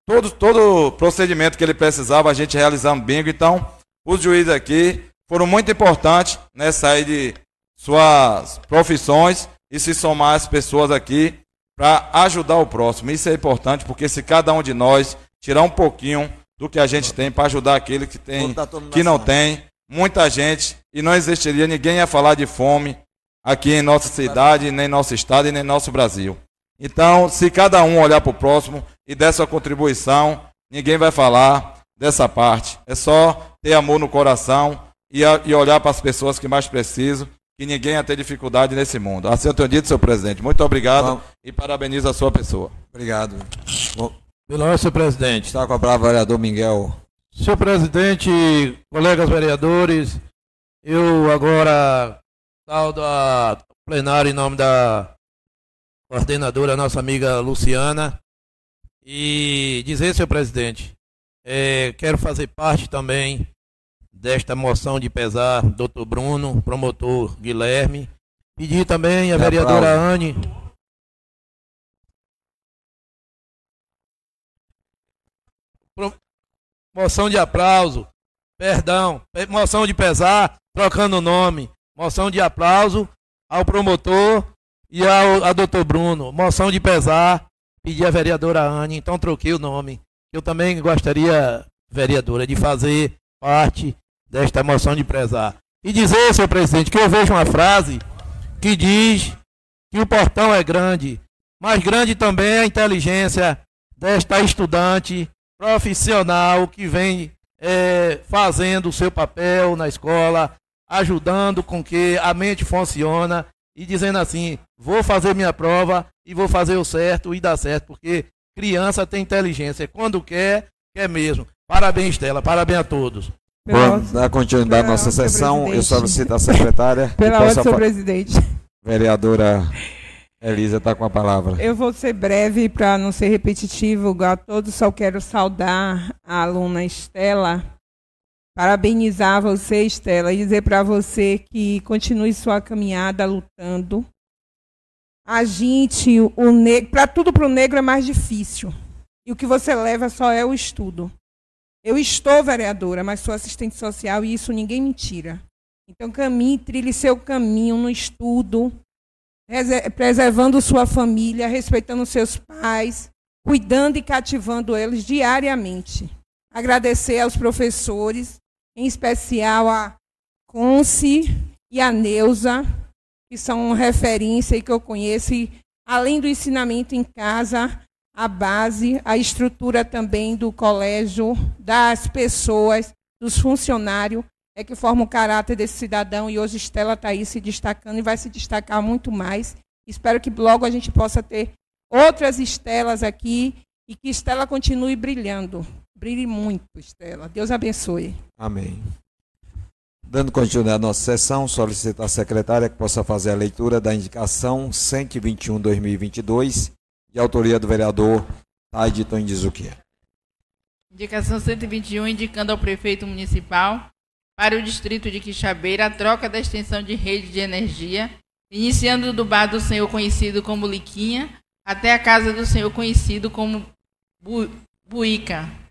todo, todo procedimento que ele precisava, a gente realizando bingo. Então, os juízes aqui foram muito importantes né, sair de suas profissões e se somar as pessoas aqui para ajudar o próximo. Isso é importante porque se cada um de nós tirar um pouquinho do que a gente tem para ajudar aquele que tem, que não tem. Muita gente, e não existiria, ninguém ia falar de fome aqui em nossa cidade, nem nosso estado e nem nosso Brasil. Então, se cada um olhar para o próximo e der sua contribuição, ninguém vai falar dessa parte. É só ter amor no coração e, a, e olhar para as pessoas que mais precisam, que ninguém ia ter dificuldade nesse mundo. Assim eu tenho dito, senhor presidente. Muito obrigado Bom, e parabenizo a sua pessoa. Obrigado. Bom, pelo senhor presidente. Está com a palavra o vereador Miguel. Senhor presidente, colegas vereadores, eu agora saldo a plenário em nome da coordenadora, nossa amiga Luciana, e dizer, senhor presidente, é, quero fazer parte também desta moção de pesar, doutor Bruno, promotor Guilherme, pedir também a vereadora Anne. Moção de aplauso, perdão, moção de pesar, trocando o nome, moção de aplauso ao promotor e ao a doutor Bruno, moção de pesar, pedir a vereadora Anne, então troquei o nome. Eu também gostaria, vereadora, de fazer parte desta moção de pesar. E dizer, senhor presidente, que eu vejo uma frase que diz que o portão é grande, mas grande também é a inteligência desta estudante profissional que vem é, fazendo o seu papel na escola, ajudando com que a mente funcione e dizendo assim, vou fazer minha prova e vou fazer o certo e dar certo, porque criança tem inteligência, quando quer, quer mesmo. Parabéns, Stella, parabéns a todos. Vamos dar continuidade à nossa sessão. Eu solicito a secretária. Pela ordem, senhor presidente. Vereadora Elisa está com a palavra. Eu vou ser breve para não ser repetitivo. A todos só quero saudar a aluna Estela, parabenizar você, Estela, e dizer para você que continue sua caminhada lutando. A gente, o negro, para tudo para o negro é mais difícil. E o que você leva só é o estudo. Eu estou vereadora, mas sou assistente social e isso ninguém me tira. Então caminhe, trilhe seu caminho no estudo, preservando sua família, respeitando seus pais, cuidando e cativando eles diariamente. Agradecer aos professores, em especial a Conce e a Neuza, que são referência e que eu conheço, e, além do ensinamento em casa, a base, a estrutura também do colégio, das pessoas, dos funcionários, é que forma o caráter desse cidadão e hoje Estela está aí se destacando e vai se destacar muito mais. Espero que logo a gente possa ter outras Estelas aqui e que Estela continue brilhando. Brilhe muito, Estela. Deus abençoe. Amém. Dando continuidade à nossa sessão, solicito à secretária que possa fazer a leitura da indicação 121-2022, de autoria do vereador Taide Tondizuquia. Indicação 121, indicando ao prefeito municipal para o distrito de Quixabeira a troca da extensão de rede de energia iniciando do bar do senhor conhecido como Liquinha até a casa do senhor conhecido como Bu Buica.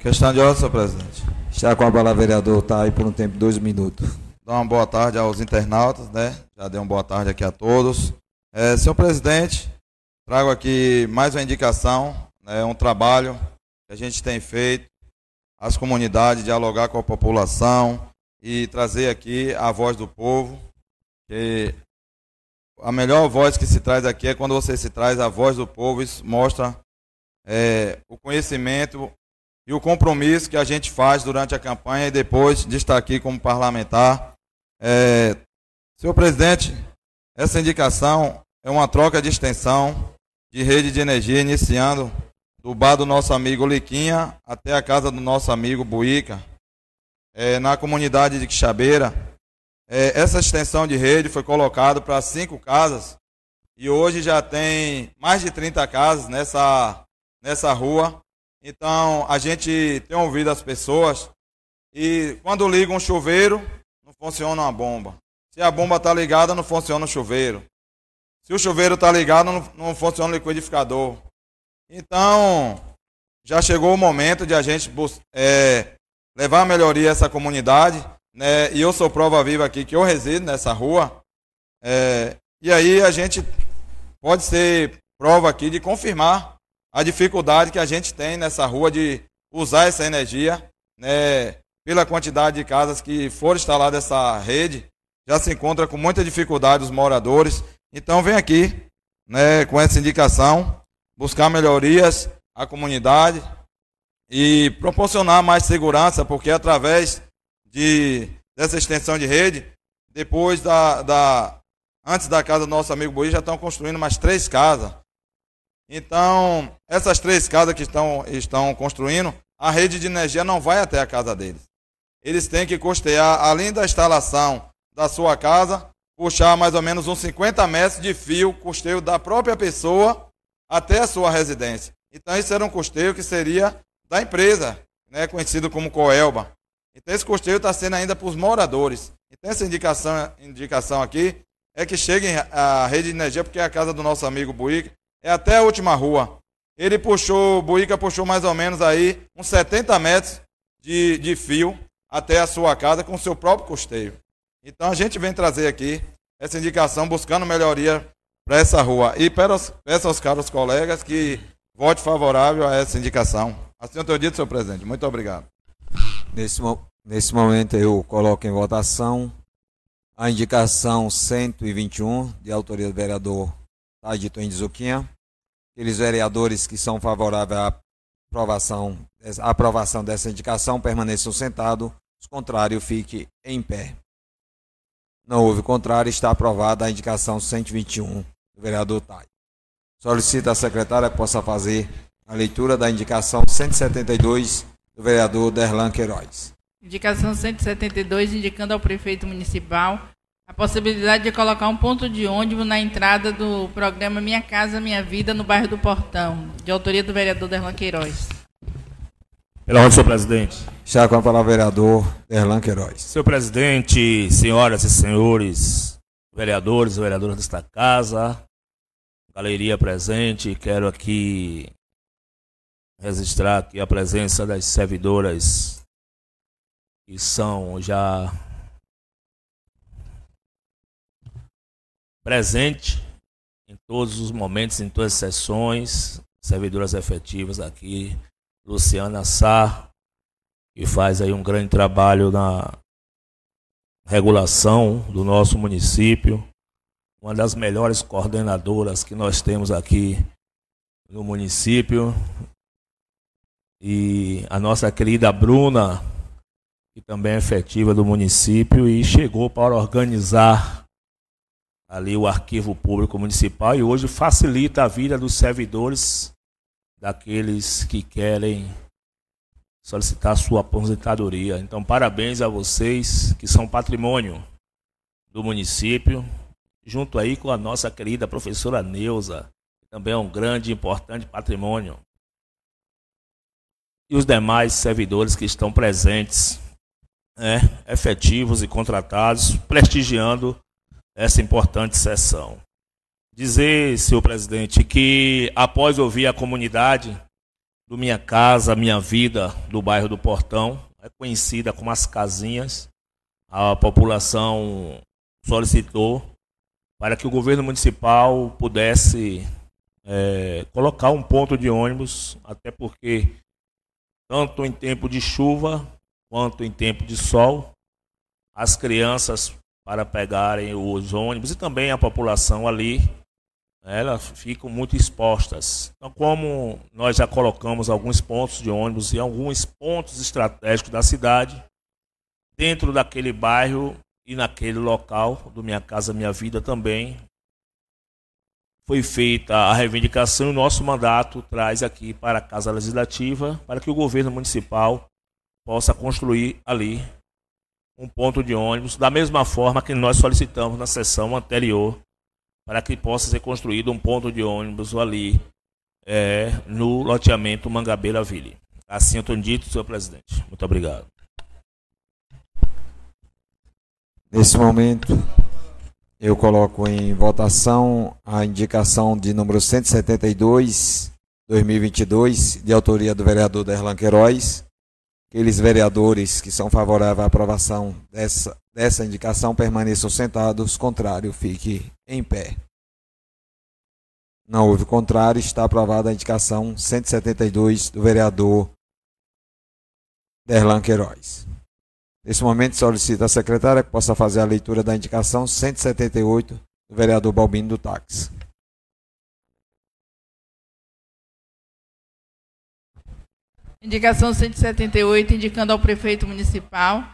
Questão de ordem, senhor presidente. Está com a palavra, vereador, está aí por um tempo de dois minutos. Dá uma boa tarde aos internautas, né? Já dei uma boa tarde aqui a todos. É, senhor presidente, trago aqui mais uma indicação, né, um trabalho que a gente tem feito, as comunidades, dialogar com a população e trazer aqui a voz do povo. Que a melhor voz que se traz aqui é quando você se traz a voz do povo, isso mostra é, o conhecimento e o compromisso que a gente faz durante a campanha e depois de estar aqui como parlamentar. É, senhor presidente, essa indicação é uma troca de extensão de rede de energia, iniciando do bar do nosso amigo Liquinha até a casa do nosso amigo Buica, é, na comunidade de Quixabeira. É, essa extensão de rede foi colocada para cinco casas e hoje já tem mais de 30 casas nessa, nessa rua. Então a gente tem ouvido as pessoas e quando liga um chuveiro, não funciona uma bomba. Se a bomba está ligada, não funciona o chuveiro. Se o chuveiro está ligado, não, não funciona o liquidificador. Então, já chegou o momento de a gente é, levar a melhoria a essa comunidade. Né? E eu sou prova viva aqui que eu resido nessa rua. É, e aí a gente pode ser prova aqui de confirmar a dificuldade que a gente tem nessa rua de usar essa energia, né, pela quantidade de casas que foram instaladas essa rede, já se encontra com muita dificuldade os moradores. Então vem aqui, né, com essa indicação, buscar melhorias à comunidade e proporcionar mais segurança, porque através de, dessa extensão de rede, depois da, da antes da casa do nosso amigo Boi, já estão construindo mais três casas. Então, essas três casas que estão, estão construindo, a rede de energia não vai até a casa deles. Eles têm que custear, além da instalação da sua casa, puxar mais ou menos uns 50 metros de fio, custeio da própria pessoa, até a sua residência. Então, isso era um custeio que seria da empresa, né, conhecido como Coelba. Então, esse custeio está sendo ainda para os moradores. Então, essa indicação, indicação aqui é que cheguem a rede de energia, porque é a casa do nosso amigo Buica, é até a última rua. Ele puxou, Buica puxou mais ou menos aí uns 70 metros de, de fio até a sua casa com o seu próprio custeio. Então, a gente vem trazer aqui essa indicação buscando melhoria para essa rua. E peço aos caros colegas que vote favorável a essa indicação. Assim eu tenho dito, senhor presidente. Muito obrigado. Nesse, nesse momento eu coloco em votação a indicação 121, de autoria do vereador Tadito Indizuquinha. Aqueles vereadores que são favoráveis à aprovação, à aprovação dessa indicação permaneçam sentados. Os contrários, fique em pé. Não houve contrário, está aprovada a indicação 121 do vereador Tai. Solicita a secretária que possa fazer a leitura da indicação 172 do vereador Derlan Queiroz. Indicação 172, indicando ao prefeito municipal a possibilidade de colocar um ponto de ônibus na entrada do programa Minha Casa Minha Vida no bairro do Portão, de autoria do vereador Derlan Queiroz. Pela ordem, senhor presidente. Já com a palavra vereador Erlan Queiroz. Senhor presidente, senhoras e senhores vereadores e vereadoras desta casa, galeria presente, quero aqui registrar aqui a presença das servidoras que são já presentes em todos os momentos, em todas as sessões, servidoras efetivas aqui Luciana Sá, que faz aí um grande trabalho na regulação do nosso município, uma das melhores coordenadoras que nós temos aqui no município. E a nossa querida Bruna, que também é efetiva do município e chegou para organizar ali o arquivo público municipal e hoje facilita a vida dos servidores daqueles que querem solicitar sua aposentadoria. Então, parabéns a vocês que são patrimônio do município, junto aí com a nossa querida professora Neuza, que também é um grande e importante patrimônio. E os demais servidores que estão presentes, né, efetivos e contratados, prestigiando essa importante sessão. Dizer, senhor presidente, que após ouvir a comunidade do Minha Casa, Minha Vida, do bairro do Portão, é conhecida como as casinhas, a população solicitou para que o governo municipal pudesse é, colocar um ponto de ônibus, até porque tanto em tempo de chuva quanto em tempo de sol, as crianças para pegarem os ônibus e também a população ali, elas ficam muito expostas. Então, como nós já colocamos alguns pontos de ônibus e alguns pontos estratégicos da cidade, dentro daquele bairro e naquele local do Minha Casa Minha Vida também, foi feita a reivindicação e o nosso mandato traz aqui para a Casa Legislativa para que o governo municipal possa construir ali um ponto de ônibus, da mesma forma que nós solicitamos na sessão anterior, para que possa ser construído um ponto de ônibus ali é, no loteamento Mangabeira Ville. Assim eu tenho dito, senhor presidente. Muito obrigado. Nesse momento, eu coloco em votação a indicação de número 172, 2022, de autoria do vereador Derlan Queiroz. Aqueles vereadores que são favoráveis à aprovação dessa, dessa indicação permaneçam sentados, contrário, fique em pé. Não houve contrário, está aprovada a indicação 172 do vereador Derlan Queiroz. Nesse momento, solicito à secretária que possa fazer a leitura da indicação 178 do vereador Balbino do Táxi. Indicação 178, indicando ao prefeito municipal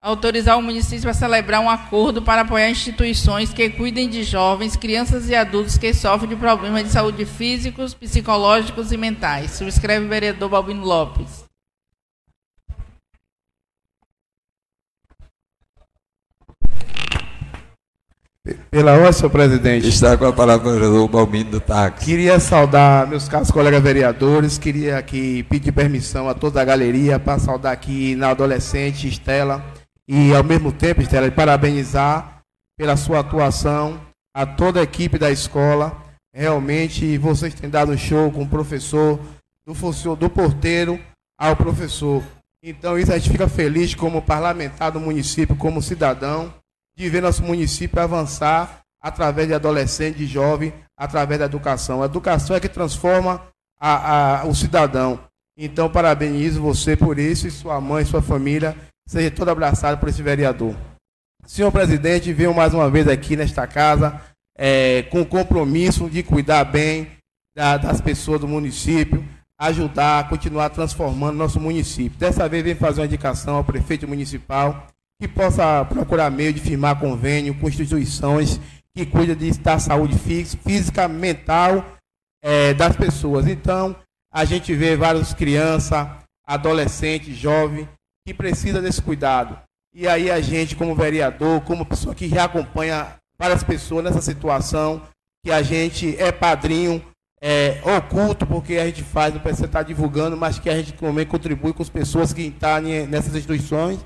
autorizar o município a celebrar um acordo para apoiar instituições que cuidem de jovens, crianças e adultos que sofrem de problemas de saúde físicos, psicológicos e mentais. Subscreve o vereador Balbino Lopes. Pela ordem, senhor presidente. Está com a palavra o vereador Balbino do Táxi. Queria saudar meus caros colegas vereadores, queria aqui pedir permissão a toda a galeria para saudar aqui na adolescente Estela e ao mesmo tempo, Estela, parabenizar pela sua atuação a toda a equipe da escola. Realmente vocês têm dado um show com o professor, do, funcionário, do porteiro ao professor. Então isso a gente fica feliz como parlamentar do município, como cidadão de ver nosso município avançar através de adolescente, de jovem, através da educação. A educação é que transforma a, a, o cidadão. Então, parabenizo você por isso e sua mãe, sua família, seja todo abraçado por esse vereador. Senhor presidente, venho mais uma vez aqui nesta casa é, com o compromisso de cuidar bem da, das pessoas do município, ajudar, continuar transformando nosso município. Dessa vez, venho fazer uma indicação ao prefeito municipal que possa procurar meio de firmar convênio com instituições que cuidam de da saúde física, mental é, das pessoas. Então, a gente vê várias crianças, adolescentes, jovens, que precisam desse cuidado. E aí a gente, como vereador, como pessoa que já acompanha várias pessoas nessa situação, que a gente é padrinho é, oculto, porque a gente faz, não precisa estar divulgando, mas que a gente também contribui com as pessoas que estão nessas instituições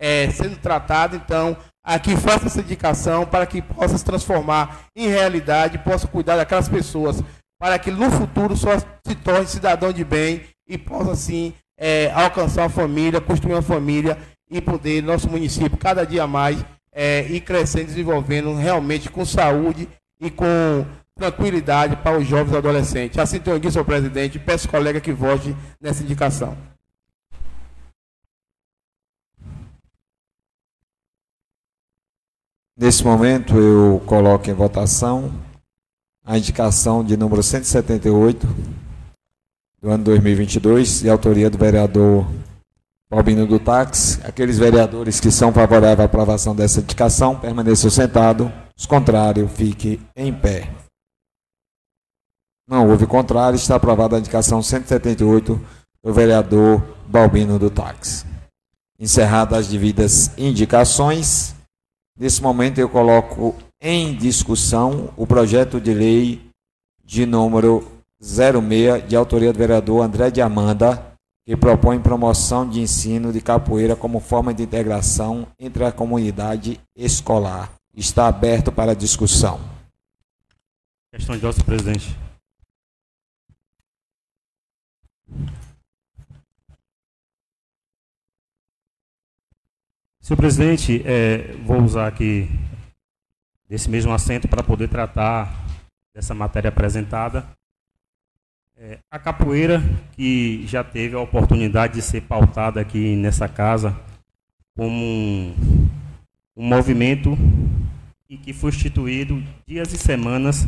é, sendo tratado. Então, aqui faça essa indicação para que possa se transformar em realidade, possa cuidar daquelas pessoas, para que no futuro só se torne cidadão de bem e possa, assim, é, alcançar uma família, construir uma família e poder, nosso município, cada dia mais, é, ir crescendo, desenvolvendo realmente com saúde e com tranquilidade para os jovens e adolescentes. Assim, tenho dito, senhor presidente, peço colega que vote nessa indicação. Nesse momento, eu coloco em votação a indicação de número 178 do ano 2022, de autoria do vereador Paulino do Táxi. Aqueles vereadores que são favoráveis à aprovação dessa indicação, permaneçam sentados. Os contrários, fique em pé. Não houve contrário, está aprovada a indicação 178 do vereador Balbino do Táxi. Encerradas as devidas indicações, Nesse momento eu coloco em discussão o projeto de lei de número 06, de autoria do vereador André de Amanda, que propõe promoção de ensino de capoeira como forma de integração entre a comunidade escolar. está aberto para discussão. Questão de ordem, presidente. Senhor presidente, é, vou usar aqui desse mesmo assento para poder tratar dessa matéria apresentada. É, a capoeira, que já teve a oportunidade de ser pautada aqui nessa casa como um, um movimento e que foi instituído dias e semanas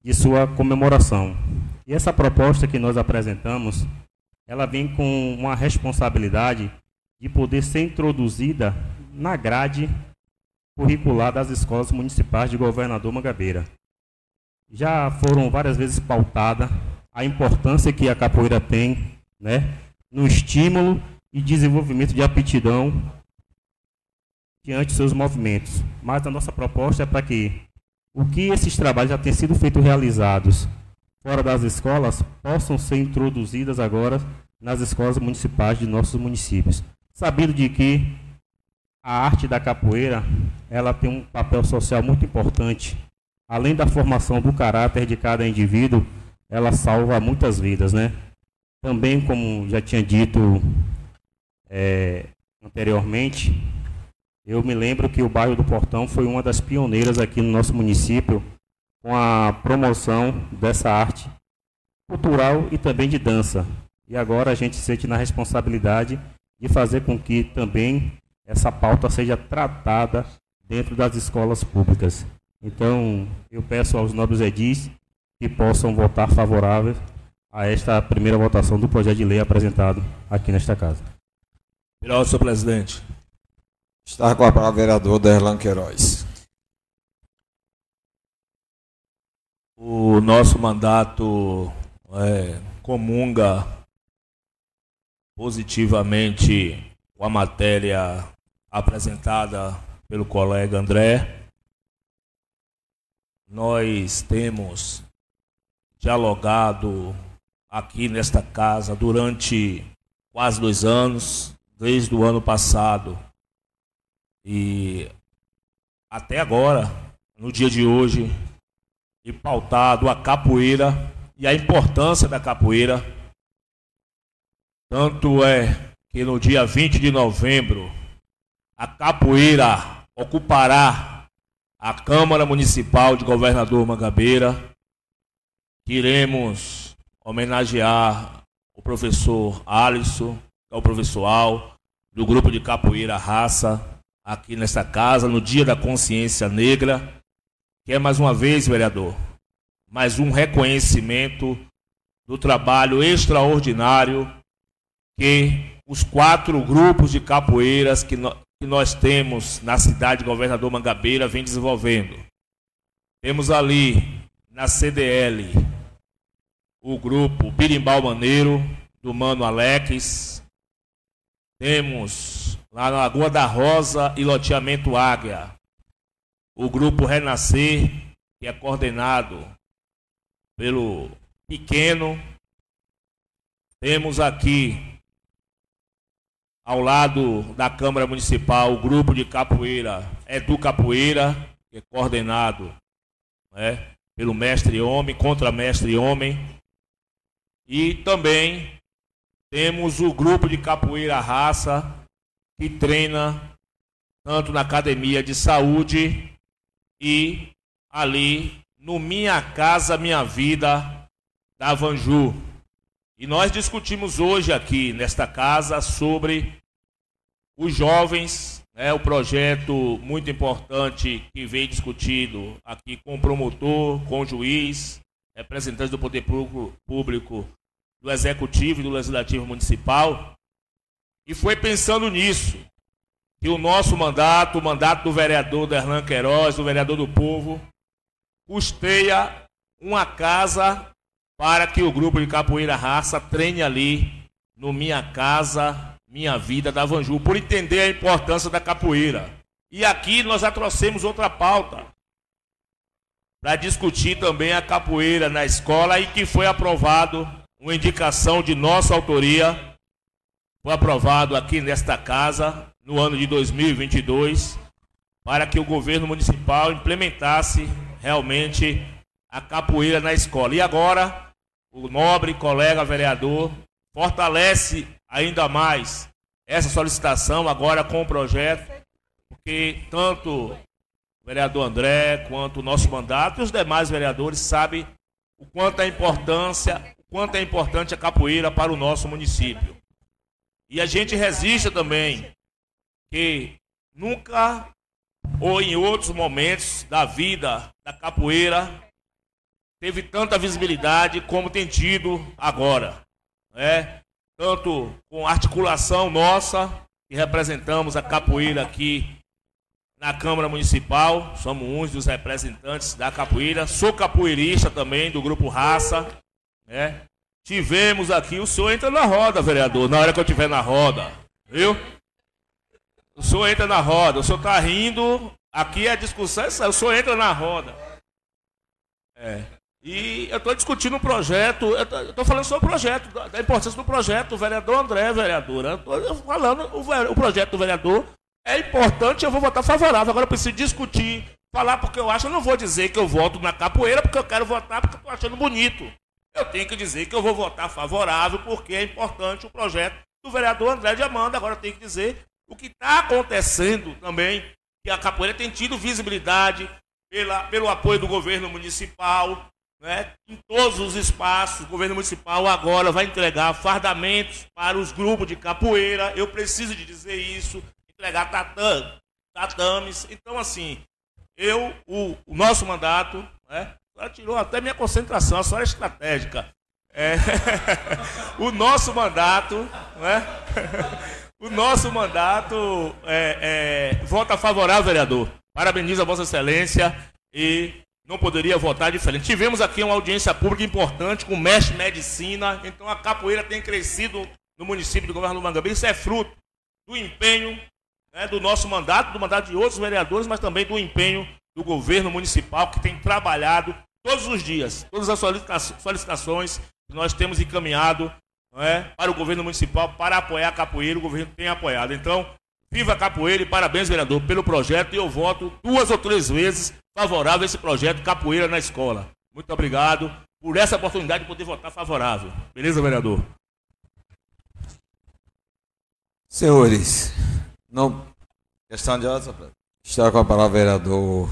de sua comemoração. E essa proposta que nós apresentamos, ela vem com uma responsabilidade de poder ser introduzida na grade curricular das escolas municipais de Governador Mangabeira. Já foram várias vezes pautada a importância que a capoeira tem né, no estímulo e desenvolvimento de aptidão diante de seus movimentos. Mas a nossa proposta é para que o que esses trabalhos já têm sido feitos realizados fora das escolas possam ser introduzidas agora nas escolas municipais de nossos municípios sabido de que a arte da capoeira ela tem um papel social muito importante. Além da formação do caráter de cada indivíduo, ela salva muitas vidas, né? Também, como já tinha dito é, anteriormente, eu me lembro que o bairro do Portão foi uma das pioneiras aqui no nosso município com a promoção dessa arte cultural e também de dança. E agora a gente sente na responsabilidade e fazer com que também essa pauta seja tratada dentro das escolas públicas. Então, eu peço aos nobres edis que possam votar favorável a esta primeira votação do projeto de lei apresentado aqui nesta casa. Obrigado, senhor presidente. Está com a palavra o vereador Derlan Queiroz. O nosso mandato é, comunga positivamente com a matéria apresentada pelo colega André. Nós temos dialogado aqui nesta casa durante quase dois anos, desde o ano passado e até agora, no dia de hoje, e pautado a capoeira e a importância da capoeira tanto é que no dia 20 de novembro, a capoeira ocupará a Câmara Municipal de Governador Mangabeira. Queremos homenagear o professor Alisson, que é o professor Al, do grupo de capoeira Raça, aqui nesta casa, no Dia da Consciência Negra, que é mais uma vez, vereador, mais um reconhecimento do trabalho extraordinário que os quatro grupos de capoeiras que, no, que nós temos na cidade de Governador Mangabeira vem desenvolvendo. Temos ali na CDL o grupo Birimbau Maneiro, do Mano Alex. Temos lá na Lagoa da Rosa e Loteamento Águia o grupo Renascer, que é coordenado pelo Pequeno. Temos aqui ao lado da Câmara Municipal, o grupo de capoeira é do Capoeira, que é coordenado né, pelo mestre homem, contra mestre homem. E também temos o grupo de capoeira raça, que treina tanto na academia de saúde e ali no Minha Casa Minha Vida da Vanju. E nós discutimos hoje aqui nesta casa sobre os jovens, né, o projeto muito importante que vem discutido aqui com o promotor, com o juiz, representantes do poder público, do executivo e do legislativo municipal. E foi pensando nisso que o nosso mandato, o mandato do vereador Derlan Queiroz, do vereador do povo, custeia uma casa para que o grupo de capoeira raça treine ali no Minha Casa, Minha Vida da Vanju, por entender a importância da capoeira. E aqui nós já trouxemos outra pauta para discutir também a capoeira na escola e que foi aprovado uma indicação de nossa autoria, foi aprovado aqui nesta casa no ano de 2022 para que o governo municipal implementasse realmente a capoeira na escola. E agora, o nobre colega vereador fortalece ainda mais essa solicitação agora com o projeto, porque tanto o vereador André quanto o nosso mandato e os demais vereadores sabem o quanto é importância, o quanto é importante a capoeira para o nosso município. E a gente resiste também que nunca ou em outros momentos da vida da capoeira teve tanta visibilidade como tem tido agora. Né? Tanto com articulação nossa, que representamos a capoeira aqui na Câmara Municipal, somos uns dos representantes da capoeira. Sou capoeirista também do Grupo Raça. Né? Tivemos aqui, o senhor entra na roda, vereador, na hora que eu estiver na roda. Viu? O senhor entra na roda, o senhor está rindo, aqui a discussão é essa, o senhor entra na roda. É. E eu estou discutindo um projeto, eu estou falando sobre o projeto, da importância do projeto, o vereador André, vereadora. Estou falando, o, o projeto do vereador é importante, eu vou votar favorável. Agora eu preciso discutir, falar porque eu acho, eu não vou dizer que eu voto na capoeira porque eu quero votar porque eu estou achando bonito. Eu tenho que dizer que eu vou votar favorável porque é importante o projeto do vereador André de Amanda. Agora eu tenho que dizer o que está acontecendo também, que a capoeira tem tido visibilidade pela, pelo apoio do governo municipal, né? em todos os espaços. O governo municipal agora vai entregar fardamentos para os grupos de capoeira. Eu preciso de dizer isso, entregar tatam, tatames. Então, assim, eu, o, o nosso mandato, né? Tirou até minha concentração, a senhora é estratégica. É, o nosso mandato, né? O nosso mandato é, é, vota favorável, vereador. Parabenizo a Vossa Excelência e não poderia votar diferente. Tivemos aqui uma audiência pública importante com o mestre medicina, então a capoeira tem crescido no município do governo do Mangabeira. Isso é fruto do empenho né, do nosso mandato, do mandato de outros vereadores, mas também do empenho do governo municipal que tem trabalhado todos os dias, todas as solicitações que nós temos encaminhado é, para o governo municipal para apoiar a capoeira, o governo tem apoiado. Então, viva a capoeira e parabéns, vereador, pelo projeto. E eu voto duas ou três vezes favorável a esse projeto Capoeira na Escola. Muito obrigado por essa oportunidade de poder votar favorável. Beleza, vereador? Senhores, não. Questão de ordem, Está com a palavra o vereador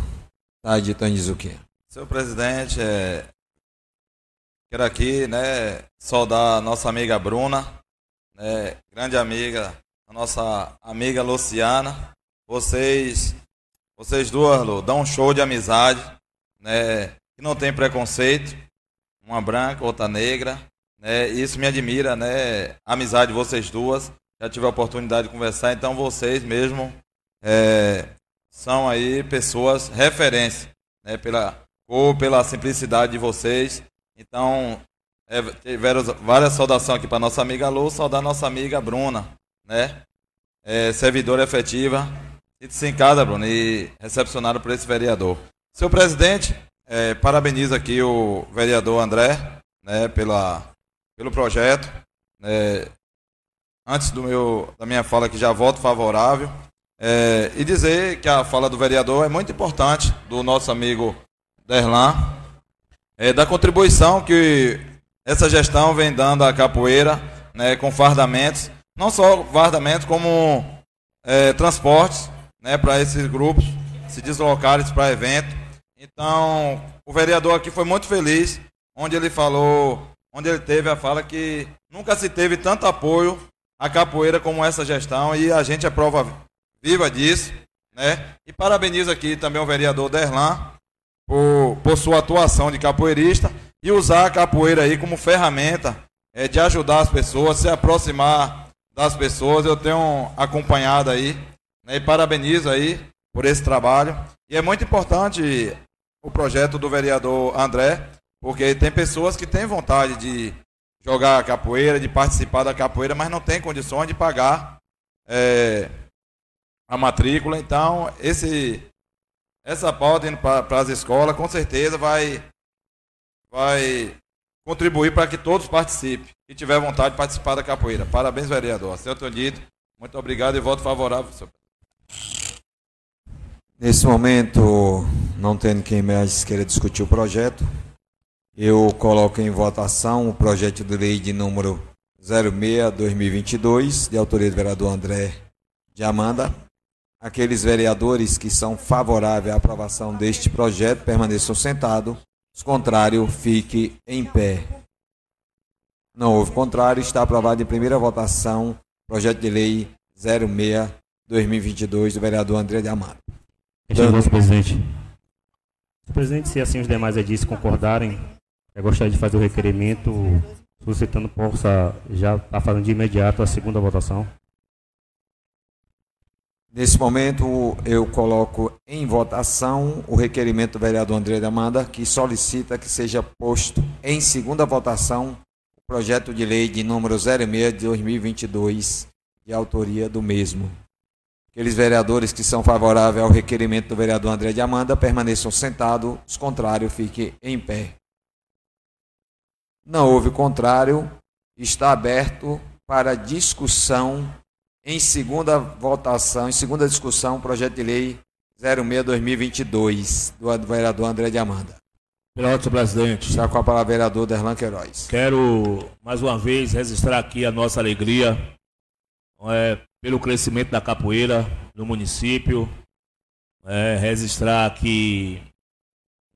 Tade Tandizuki. Senhor presidente, é, Quero aqui, né, saudar a nossa amiga Bruna, né, grande amiga, a nossa amiga Luciana. Vocês, vocês duas, Lu, dão um show de amizade, né, que não tem preconceito. Uma branca, outra negra, né, isso me admira, né, a amizade de vocês duas. Já tive a oportunidade de conversar, então vocês mesmo é, são aí pessoas referência, né, pela ou pela simplicidade de vocês então, é, tiveram várias saudações aqui para nossa amiga Lu, saudar nossa amiga Bruna, né? É, servidora efetiva, se em casa, Bruna, e recepcionado por esse vereador. Seu presidente, é, parabenizo aqui o vereador André, né, pela, pelo projeto. Né, antes do meu, da minha fala aqui, já voto favorável. É, e dizer que a fala do vereador é muito importante, do nosso amigo Derlan, é, da contribuição que essa gestão vem dando à capoeira, né, com fardamentos, não só fardamentos, como é, transportes né, para esses grupos se deslocarem para evento. Então, o vereador aqui foi muito feliz, onde ele falou, onde ele teve a fala que nunca se teve tanto apoio à capoeira como essa gestão, e a gente é prova viva disso. Né? E parabenizo aqui também o vereador Derlan, por, por sua atuação de capoeirista e usar a capoeira aí como ferramenta é, de ajudar as pessoas, se aproximar das pessoas. Eu tenho acompanhado aí né, e parabenizo aí por esse trabalho. E é muito importante o projeto do vereador André, porque tem pessoas que têm vontade de jogar capoeira, de participar da capoeira, mas não tem condições de pagar é, a matrícula. Então, esse essa pauta indo para as escolas, com certeza vai, vai contribuir para que todos participem e tiver vontade de participar da capoeira. Parabéns, vereador. Senhor Tonito, muito obrigado e voto favorável. Senhor. Nesse momento, não tendo quem mais queira discutir o projeto, eu coloco em votação o projeto de lei de número 06-2022, de autoria do vereador André de Amanda. Aqueles vereadores que são favoráveis à aprovação deste projeto permaneçam sentados, os contrários, fique em pé. Não houve contrário, está aprovado em primeira votação projeto de lei 06-2022 do vereador André de Amado. Senhor nosso presidente. Presidente, se assim os demais edis concordarem, eu gostaria de fazer o requerimento solicitando possa já estar tá fazendo de imediato a segunda votação. Nesse momento, eu coloco em votação o requerimento do vereador André de Amanda, que solicita que seja posto em segunda votação o projeto de lei de número 06 de 2022, de autoria do mesmo. Aqueles vereadores que são favoráveis ao requerimento do vereador André de Amanda permaneçam sentados, os contrários fiquem em pé. Não houve contrário, está aberto para discussão em segunda votação, em segunda discussão, o projeto de lei 06-2022 do vereador André de Amanda. Pelo presidente. Está com a palavra vereador Derlan Queiroz. Quero mais uma vez registrar aqui a nossa alegria é, pelo crescimento da capoeira no município. É, registrar que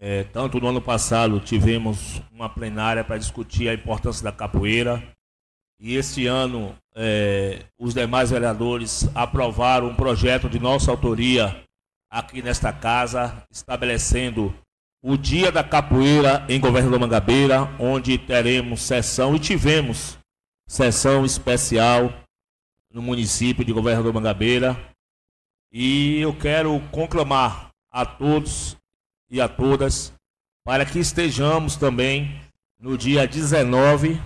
é, tanto no ano passado tivemos uma plenária para discutir a importância da capoeira. E este ano é, os demais vereadores aprovaram um projeto de nossa autoria aqui nesta casa, estabelecendo o Dia da Capoeira em Governo da Mangabeira, onde teremos sessão e tivemos sessão especial no município de Governador Mangabeira. E eu quero conclamar a todos e a todas para que estejamos também no dia 19,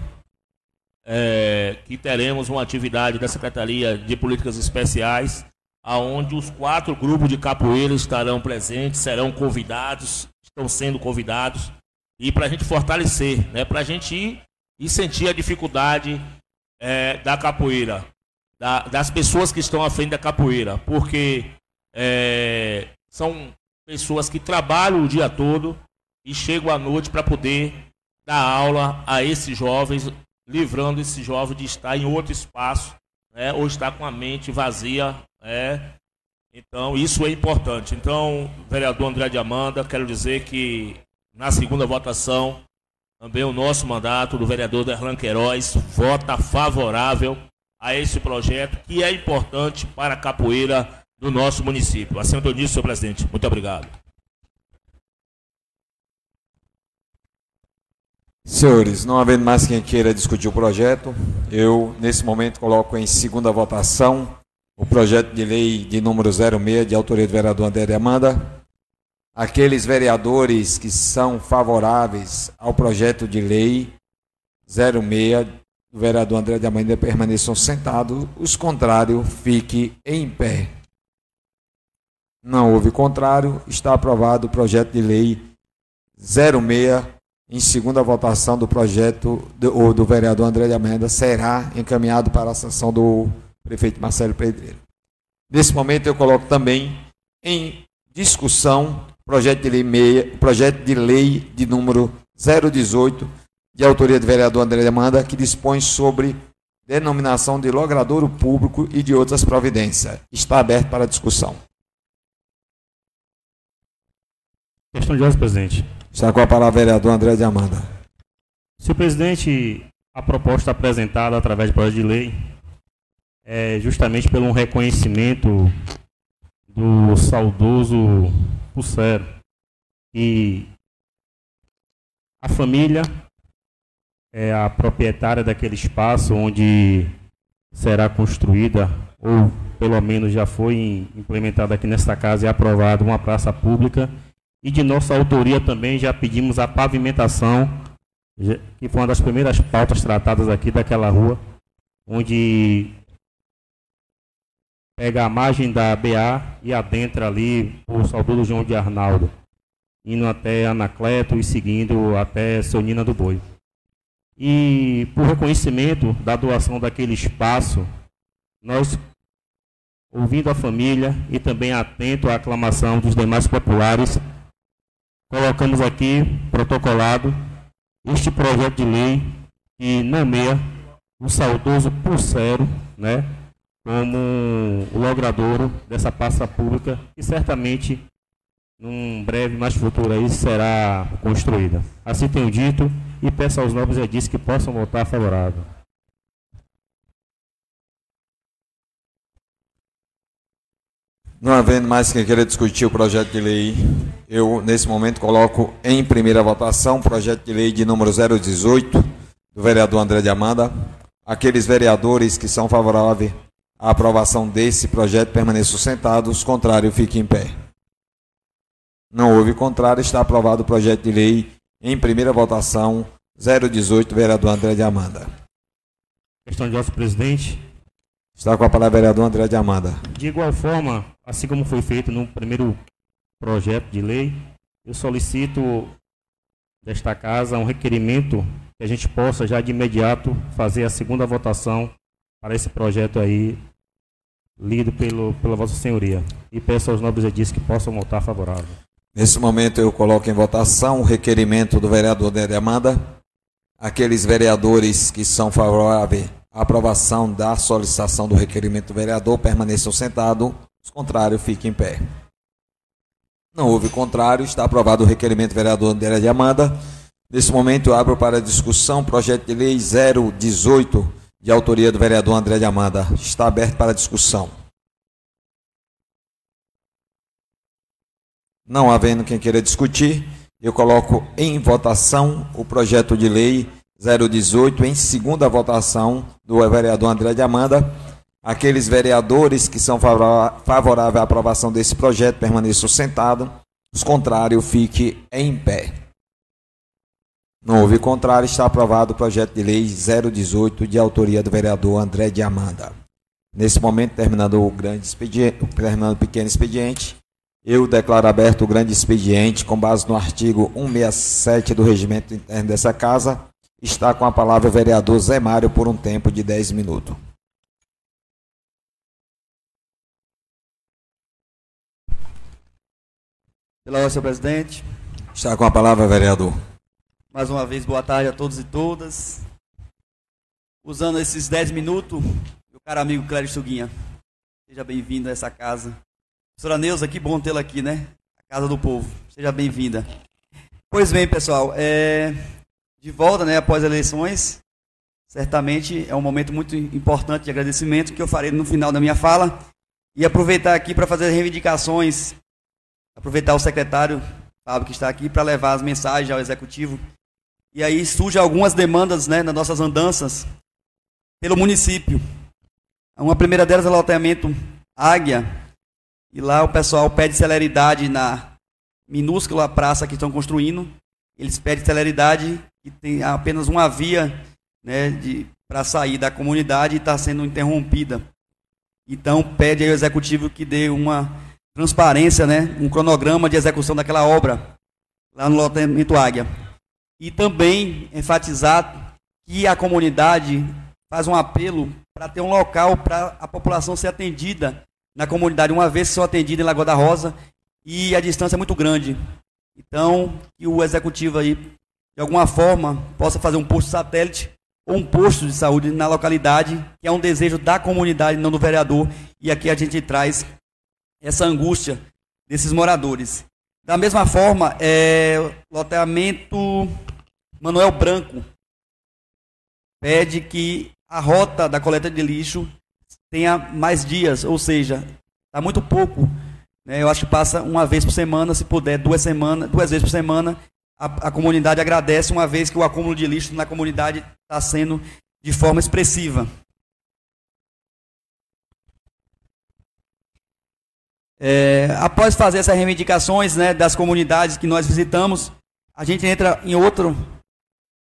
é, que teremos uma atividade da Secretaria de Políticas Especiais, aonde os quatro grupos de capoeira estarão presentes, serão convidados, estão sendo convidados, e para a gente fortalecer, né, para a gente ir e sentir a dificuldade é, da capoeira da, das pessoas que estão à frente da capoeira, porque é, são pessoas que trabalham o dia todo e chegam à noite para poder dar aula a esses jovens, livrando esse jovem de estar em outro espaço, né, ou estar com a mente vazia. Né. Então, isso é importante. Então, vereador André de Amanda, quero dizer que na segunda votação, também o nosso mandato do vereador Derlan Queiroz vota favorável a esse projeto que é importante para a capoeira do nosso município. Assento nisso, senhor presidente. Muito obrigado. Senhores, não havendo mais quem queira discutir o projeto, eu, nesse momento, coloco em segunda votação o projeto de lei de número 06, de autoria do vereador André Amanda. Aqueles vereadores que são favoráveis ao projeto de lei 06 o vereador André de Amanda permaneçam sentados, os contrários fiquem em pé. Não houve contrário, está aprovado o projeto de lei 06 em segunda votação do projeto do, do vereador André de Amanda será encaminhado para a sanção do prefeito Marcelo Pedreiro. Nesse momento eu coloco também em discussão projeto de lei meia, projeto de lei de número 018 de autoria do vereador André Demanda, que dispõe sobre denominação de logradouro público e de outras providências. Está aberto para discussão. Questão de ordem, presidente. Está com a palavra o vereador André de Amanda. Senhor presidente, a proposta apresentada através do projeto de lei é justamente pelo um reconhecimento do saudoso Pulsero, que a família é a proprietária daquele espaço onde será construída, ou pelo menos já foi implementada aqui nesta casa e aprovada uma praça pública. E de nossa autoria também já pedimos a pavimentação, que foi uma das primeiras pautas tratadas aqui daquela rua, onde pega a margem da BA e adentra ali o saudoso João de Arnaldo, indo até Anacleto e seguindo até Sonina do Boi. E por reconhecimento da doação daquele espaço, nós ouvindo a família e também atento à aclamação dos demais populares, colocamos aqui, protocolado, este projeto de lei que nomeia o saudoso Pulsero, né, como o logradouro dessa pasta pública, que certamente, num breve mais futuro aí, será construída. Assim tenho dito e peço aos nobres edis que possam votar favorável. Não havendo mais quem queira discutir o projeto de lei, eu, nesse momento, coloco em primeira votação o projeto de lei de número 018, do vereador André de Amanda. Aqueles vereadores que são favoráveis à aprovação desse projeto permaneçam sentados, contrário, fiquem em pé. Não houve contrário, está aprovado o projeto de lei em primeira votação, 018, vereador André de Amanda. Questão de voto, presidente. Está com a palavra o vereador André de Amanda. De igual forma, assim como foi feito no primeiro projeto de lei, eu solicito desta casa um requerimento que a gente possa já de imediato fazer a segunda votação para esse projeto aí lido pelo, pela Vossa Senhoria. E peço aos nobres edis que possam votar favorável. Nesse momento eu coloco em votação o requerimento do vereador André de Amanda. Aqueles vereadores que são favoráveis aprovação da solicitação do requerimento do vereador permaneçam sentados, os contrários fiquem em pé. Não houve contrário, está aprovado o requerimento do vereador André de Amanda. Nesse momento eu abro para discussão o projeto de lei 018, de autoria do vereador André de Amanda. Está aberto para discussão. Não havendo quem queira discutir, eu coloco em votação o projeto de lei 018 em segunda votação do vereador André de Amanda. Aqueles vereadores que são favoráveis à aprovação desse projeto permaneçam sentados. Os contrários, fiquem em pé. Não houve contrário, está aprovado o projeto de lei 018 de autoria do vereador André de Amanda. Nesse momento, terminando o grande expediente, terminando o pequeno expediente, eu declaro aberto o grande expediente com base no artigo 167 do regimento interno dessa casa Está com a palavra o vereador Zé Mário por um tempo de 10 minutos. Pela senhor presidente. Está com a palavra, vereador. Mais uma vez, boa tarde a todos e todas. Usando esses 10 minutos, meu caro amigo Clério Suguinha, seja bem-vindo a essa casa. Professora Neuza, que bom tê-la aqui, né? A casa do povo. Seja bem-vinda. Pois bem, pessoal, é de volta, né, após as eleições. Certamente é um momento muito importante de agradecimento que eu farei no final da minha fala. E aproveitar aqui para fazer reivindicações, aproveitar o secretário Fábio que está aqui para levar as mensagens ao executivo. E aí surgem algumas demandas né, nas nossas andanças pelo município. Uma primeira delas é o loteamento Águia. E lá o pessoal pede celeridade na minúscula praça que estão construindo. Eles pedem celeridade que tem apenas uma via né, para sair da comunidade e está sendo interrompida. Então, pede ao executivo que dê uma transparência, né, um cronograma de execução daquela obra lá no loteamento Águia. E também enfatizar que a comunidade faz um apelo para ter um local para a população ser atendida na comunidade, uma vez que são atendidas em Lagoa da Rosa e a distância é muito grande. Então, que o executivo aí de alguma forma, possa fazer um posto satélite ou um posto de saúde na localidade, que é um desejo da comunidade, não do vereador. E aqui a gente traz essa angústia desses moradores. Da mesma forma, é, loteamento Manuel Branco pede que a rota da coleta de lixo tenha mais dias, ou seja, está muito pouco. Né? Eu acho que passa uma vez por semana, se puder, duas semanas, duas vezes por semana, a, a comunidade agradece, uma vez que o acúmulo de lixo na comunidade está sendo de forma expressiva. É, após fazer essas reivindicações né, das comunidades que nós visitamos, a gente entra em outro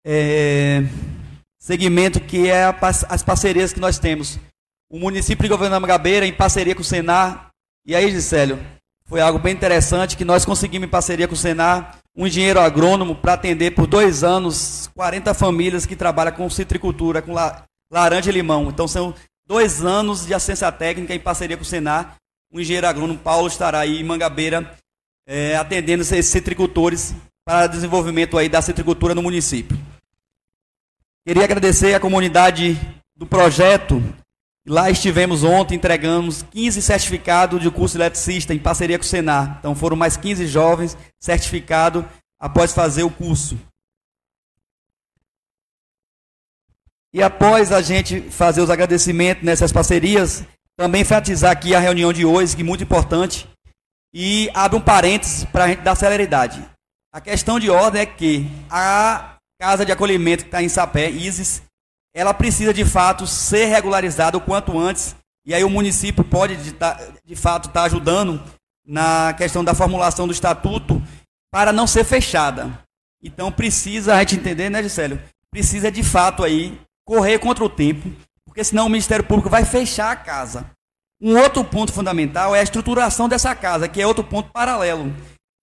é, segmento que é a, as parcerias que nós temos. O município de Governador Magabeira, em parceria com o Senar, e aí, Gisélio, foi algo bem interessante que nós conseguimos em parceria com o Senar um engenheiro agrônomo para atender por dois anos 40 famílias que trabalham com citricultura, com laranja e limão. Então são dois anos de assistência técnica em parceria com o Senar. O engenheiro agrônomo Paulo estará aí em Mangabeira é, atendendo esses citricultores para desenvolvimento aí da citricultura no município. Queria agradecer a comunidade do projeto. Lá estivemos ontem, entregamos 15 certificados de curso eletricista em parceria com o Senar. Então foram mais 15 jovens certificados após fazer o curso. E após a gente fazer os agradecimentos nessas parcerias, também enfatizar aqui a reunião de hoje, que é muito importante, e abre um parênteses para a gente dar celeridade. A questão de ordem é que a casa de acolhimento que está em Sapé, ISIS, ela precisa de fato ser regularizada o quanto antes, e aí o município pode de, de fato estar tá ajudando na questão da formulação do estatuto para não ser fechada. Então precisa a gente entender, né, Gisélio? Precisa de fato aí correr contra o tempo, porque senão o Ministério Público vai fechar a casa. Um outro ponto fundamental é a estruturação dessa casa, que é outro ponto paralelo.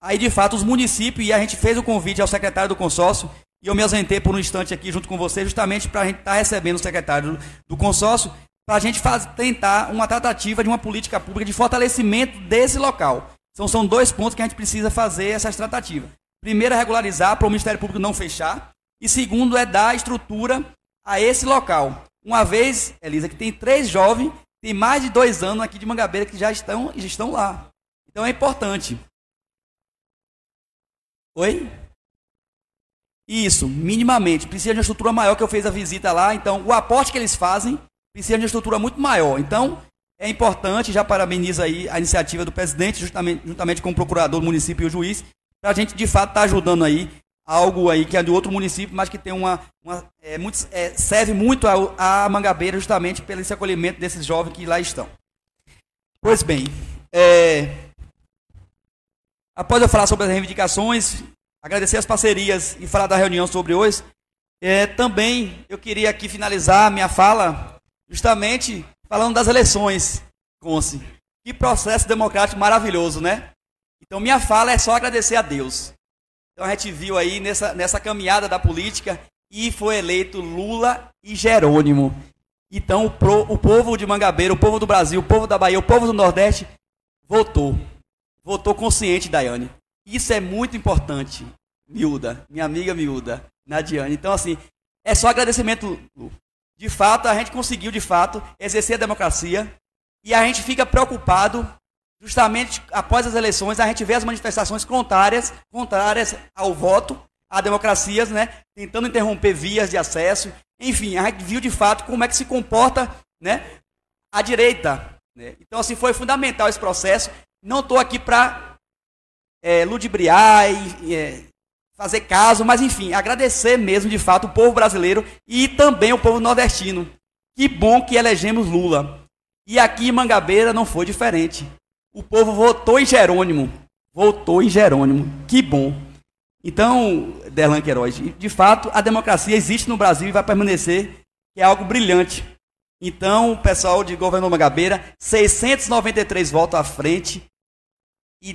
Aí, de fato, os municípios, e a gente fez o convite ao secretário do consórcio, e eu me ausentei por um instante aqui junto com você, justamente para a gente estar tá recebendo o secretário do, consórcio, para a gente faz, tentar uma tratativa de uma política pública de fortalecimento desse local. Então, são dois pontos que a gente precisa fazer essas tratativas. Primeiro é regularizar para o Ministério Público não fechar, e segundo é dar estrutura a esse local. Uma vez, Elisa, que tem três jovens, tem mais de dois anos aqui de Mangabeira que já estão, já estão lá. Então é importante. Oi? Isso, minimamente. Precisa de uma estrutura maior que eu fiz a visita lá. Então, o aporte que eles fazem precisa de uma estrutura muito maior. Então, é importante, já parabenizo aí a iniciativa do presidente, justamente, juntamente com o procurador do município e o juiz, para a gente, de fato, estar tá ajudando aí algo aí que é de outro município, mas que tem uma, uma é, muito, é, serve muito a, a, Mangabeira justamente pelo esse acolhimento desses jovens que lá estão. Pois bem, é, após eu falar sobre as reivindicações, agradecer as parcerias e falar da reunião sobre hoje, é, também eu queria aqui finalizar minha fala justamente falando das eleições, Conce. Que processo democrático maravilhoso, né? Então minha fala é só agradecer a Deus. Então a gente viu aí nessa, nessa caminhada da política e foi eleito Lula e Jerônimo. Então o, pro, o povo de Mangabeira, o povo do Brasil, o povo da Bahia, o povo do Nordeste votou. Votou consciente, Daiane. Isso é muito importante, miúda, minha amiga miúda, Nadiane. Então, assim, é só agradecimento. De fato, a gente conseguiu, de fato, exercer a democracia. E a gente fica preocupado Justamente após as eleições, a gente vê as manifestações contrárias, contrárias ao voto, à democracia, né? tentando interromper vias de acesso. Enfim, a gente viu de fato como é que se comporta né? a direita. Né? Então, assim, foi fundamental esse processo. Não estou aqui para é, ludibriar e é, fazer caso, mas enfim, agradecer mesmo de fato o povo brasileiro e também o povo nordestino. Que bom que elegemos Lula. E aqui em Mangabeira não foi diferente. O povo votou em Jerônimo. Votou em Jerônimo. Que bom. Então, Derlan Queiroz, de fato, a democracia existe no Brasil e vai permanecer, que é algo brilhante. Então, o pessoal de Governo Magabeira, 693 votos à frente e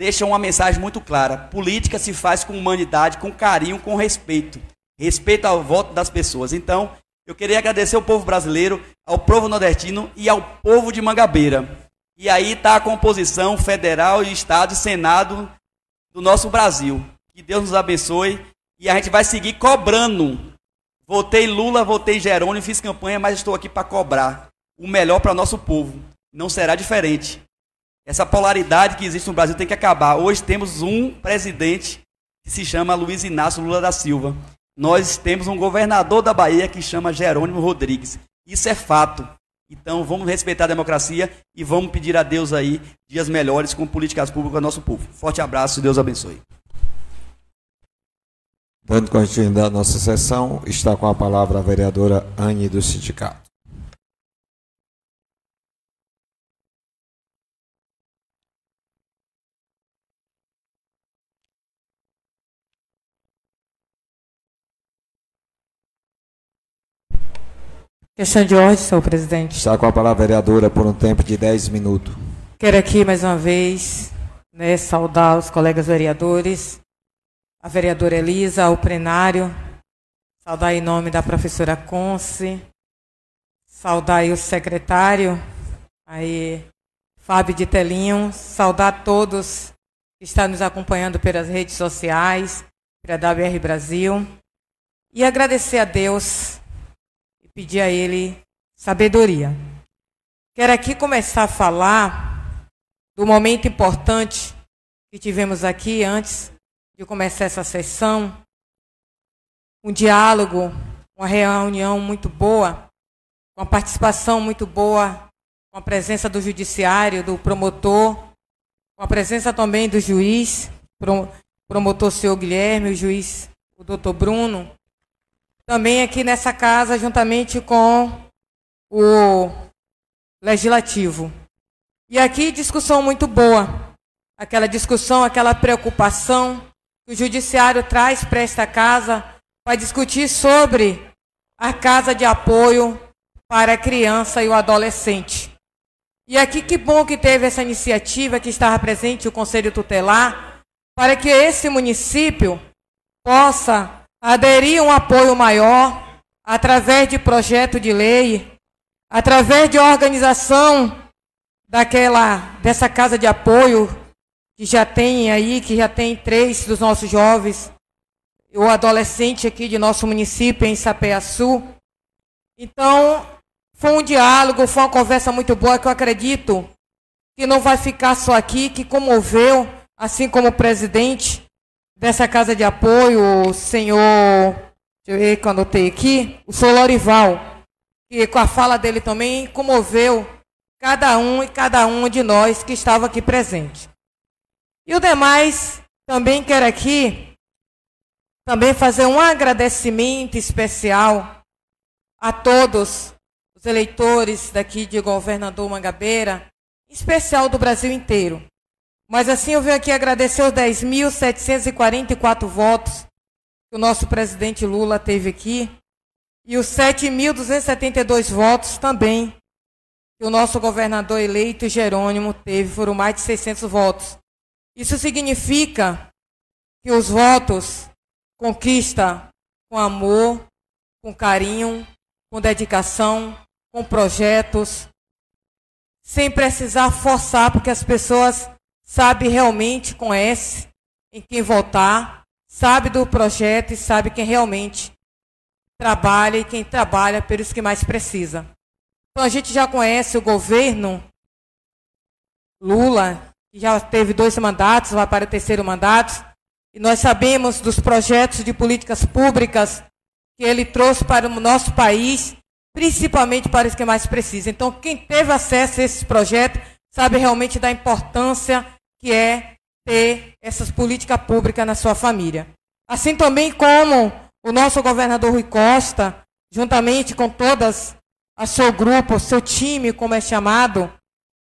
de, deixam uma mensagem muito clara. Política se faz com humanidade, com carinho, com respeito. Respeito ao voto das pessoas. Então, eu queria agradecer ao povo brasileiro, ao povo nordestino e ao povo de Mangabeira. E aí está a composição federal Estado e Senado do nosso Brasil. Que Deus nos abençoe. E a gente vai seguir cobrando. Votei Lula, votei Jerônimo, fiz campanha, mas estou aqui para cobrar o melhor para nosso povo. Não será diferente. Essa polaridade que existe no Brasil tem que acabar. Hoje temos um presidente que se chama Luiz Inácio Lula da Silva. Nós temos um governador da Bahia que chama Jerônimo Rodrigues. Isso é fato. Então vamos respeitar a democracia e vamos pedir a Deus aí dias melhores com políticas públicas ao nosso povo. Forte abraço e Deus abençoe. Dando continuidade à nossa sessão, está com a palavra a vereadora Anne do Sindicato. Questão de ordem, senhor presidente. Está com a palavra a vereadora por um tempo de 10 minutos. Quero aqui mais uma vez né, saudar os colegas vereadores, a vereadora Elisa, o plenário, saudar em nome da professora Conce, saudar o secretário, aí Fábio de Telinho, saudar todos que estão nos acompanhando pelas redes sociais, pela WR Brasil, e agradecer a Deus pedir a Ele sabedoria. Quero aqui começar a falar do momento importante que tivemos aqui antes de começar essa sessão, um diálogo, uma reunião muito boa, com a participação muito boa, com a presença do judiciário, do promotor, com a presença também do juiz, promotor senhor Guilherme, o juiz, o doutor Bruno, também aqui nessa casa, juntamente com o legislativo. E aqui discussão muito boa, aquela discussão, aquela preocupação que o judiciário traz para esta casa para discutir sobre a casa de apoio para a criança e o adolescente. E aqui que bom que teve essa iniciativa que estava presente o Conselho Tutelar para que esse município possa aderir a um apoio maior através de projeto de lei, através de organização daquela dessa casa de apoio que já tem aí, que já tem três dos nossos jovens o adolescente aqui de nosso município, em Sapeaçu. Então, foi um diálogo, foi uma conversa muito boa que eu acredito que não vai ficar só aqui, que comoveu, assim como o presidente dessa casa de apoio, o senhor, deixa eu ver que eu anotei aqui, o senhor Lorival, que com a fala dele também comoveu cada um e cada um de nós que estava aqui presente. E o demais, também quero aqui também fazer um agradecimento especial a todos os eleitores daqui de Governador Mangabeira, em especial do Brasil inteiro. Mas assim eu venho aqui agradecer os 10.744 votos que o nosso presidente Lula teve aqui e os 7.272 votos também que o nosso governador eleito Jerônimo teve, foram mais de 600 votos. Isso significa que os votos conquista com amor, com carinho, com dedicação, com projetos, sem precisar forçar, porque as pessoas sabem realmente, conhecem em quem votar, sabe do projeto e sabe quem realmente trabalha e quem trabalha pelos que mais precisa. Então a gente já conhece o governo Lula, que já teve dois mandatos, vai para o terceiro mandato, e nós sabemos dos projetos de políticas públicas que ele trouxe para o nosso país, principalmente para os que mais precisam. Então, quem teve acesso a esses projetos sabe realmente da importância que é ter essas políticas públicas na sua família. Assim também como o nosso governador Rui Costa, juntamente com todas a seu grupo, seu time, como é chamado,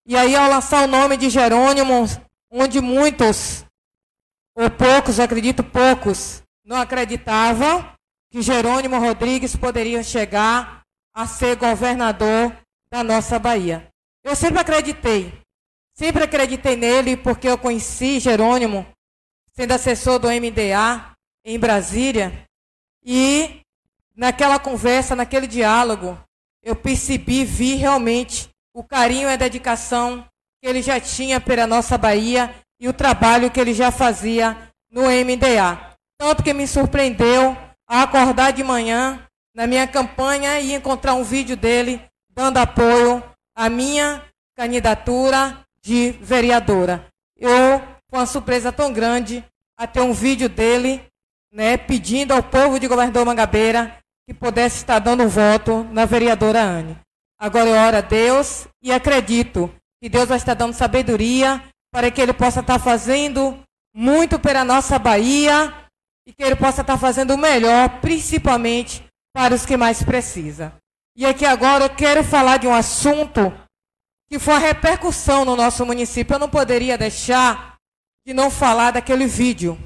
e aí ao lançar o nome de Jerônimo, onde muitos ou poucos, acredito poucos, não acreditavam que Jerônimo Rodrigues poderia chegar a ser governador da nossa Bahia. Eu sempre acreditei, sempre acreditei nele porque eu conheci Jerônimo sendo assessor do MDA em Brasília e naquela conversa, naquele diálogo, eu percebi, vi realmente o carinho e a dedicação que ele já tinha pela nossa Bahia e o trabalho que ele já fazia no MDA. Tanto que me surpreendeu a acordar de manhã na minha campanha e encontrar um vídeo dele dando apoio à minha candidatura de vereadora. Eu, com uma surpresa tão grande, a ter um vídeo dele né, pedindo ao povo de Governador Mangabeira que pudesse estar dando voto na vereadora Anne. Agora eu oro a Deus e acredito que Deus vai estar dando sabedoria para que Ele possa estar fazendo muito pela nossa Bahia e que Ele possa estar fazendo o melhor, principalmente para os que mais precisam. E aqui agora eu quero falar de um assunto que foi a repercussão no nosso município. Eu não poderia deixar de não falar daquele vídeo.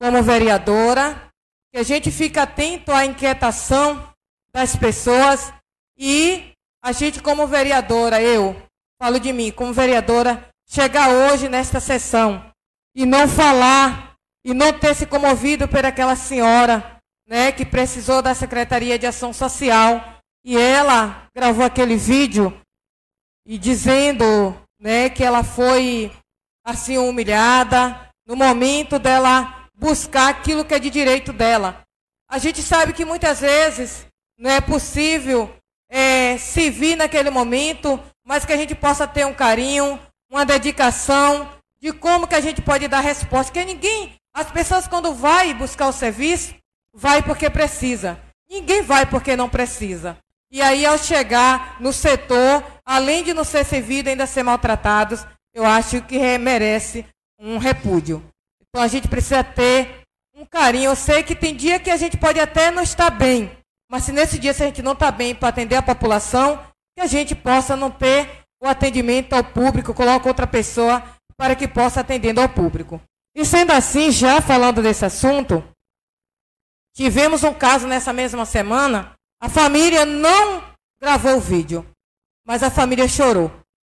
Como vereadora, que a gente fica atento à inquietação das pessoas e a gente como vereadora, eu falo de mim, como vereadora, chegar hoje nesta sessão e não falar e não ter se comovido por aquela senhora, né, que precisou da Secretaria de Ação Social e ela gravou aquele vídeo e dizendo, né, que ela foi assim humilhada no momento dela buscar aquilo que é de direito dela. A gente sabe que muitas vezes não é possível é, se vir naquele momento, mas que a gente possa ter um carinho, uma dedicação de como que a gente pode dar resposta. Porque ninguém, as pessoas quando vai buscar o serviço, vai porque precisa. Ninguém vai porque não precisa. E aí, ao chegar no setor, além de não ser servido, ainda ser maltratados, eu acho que merece um repúdio. Então a gente precisa ter um carinho. Eu sei que tem dia que a gente pode até não estar bem, mas se nesse dia se a gente não está bem para atender a população, que a gente possa não ter o atendimento ao público, coloca outra pessoa para que possa atendendo ao público. E sendo assim, já falando desse assunto, tivemos um caso nessa mesma semana, a família não gravou o vídeo, mas a família chorou.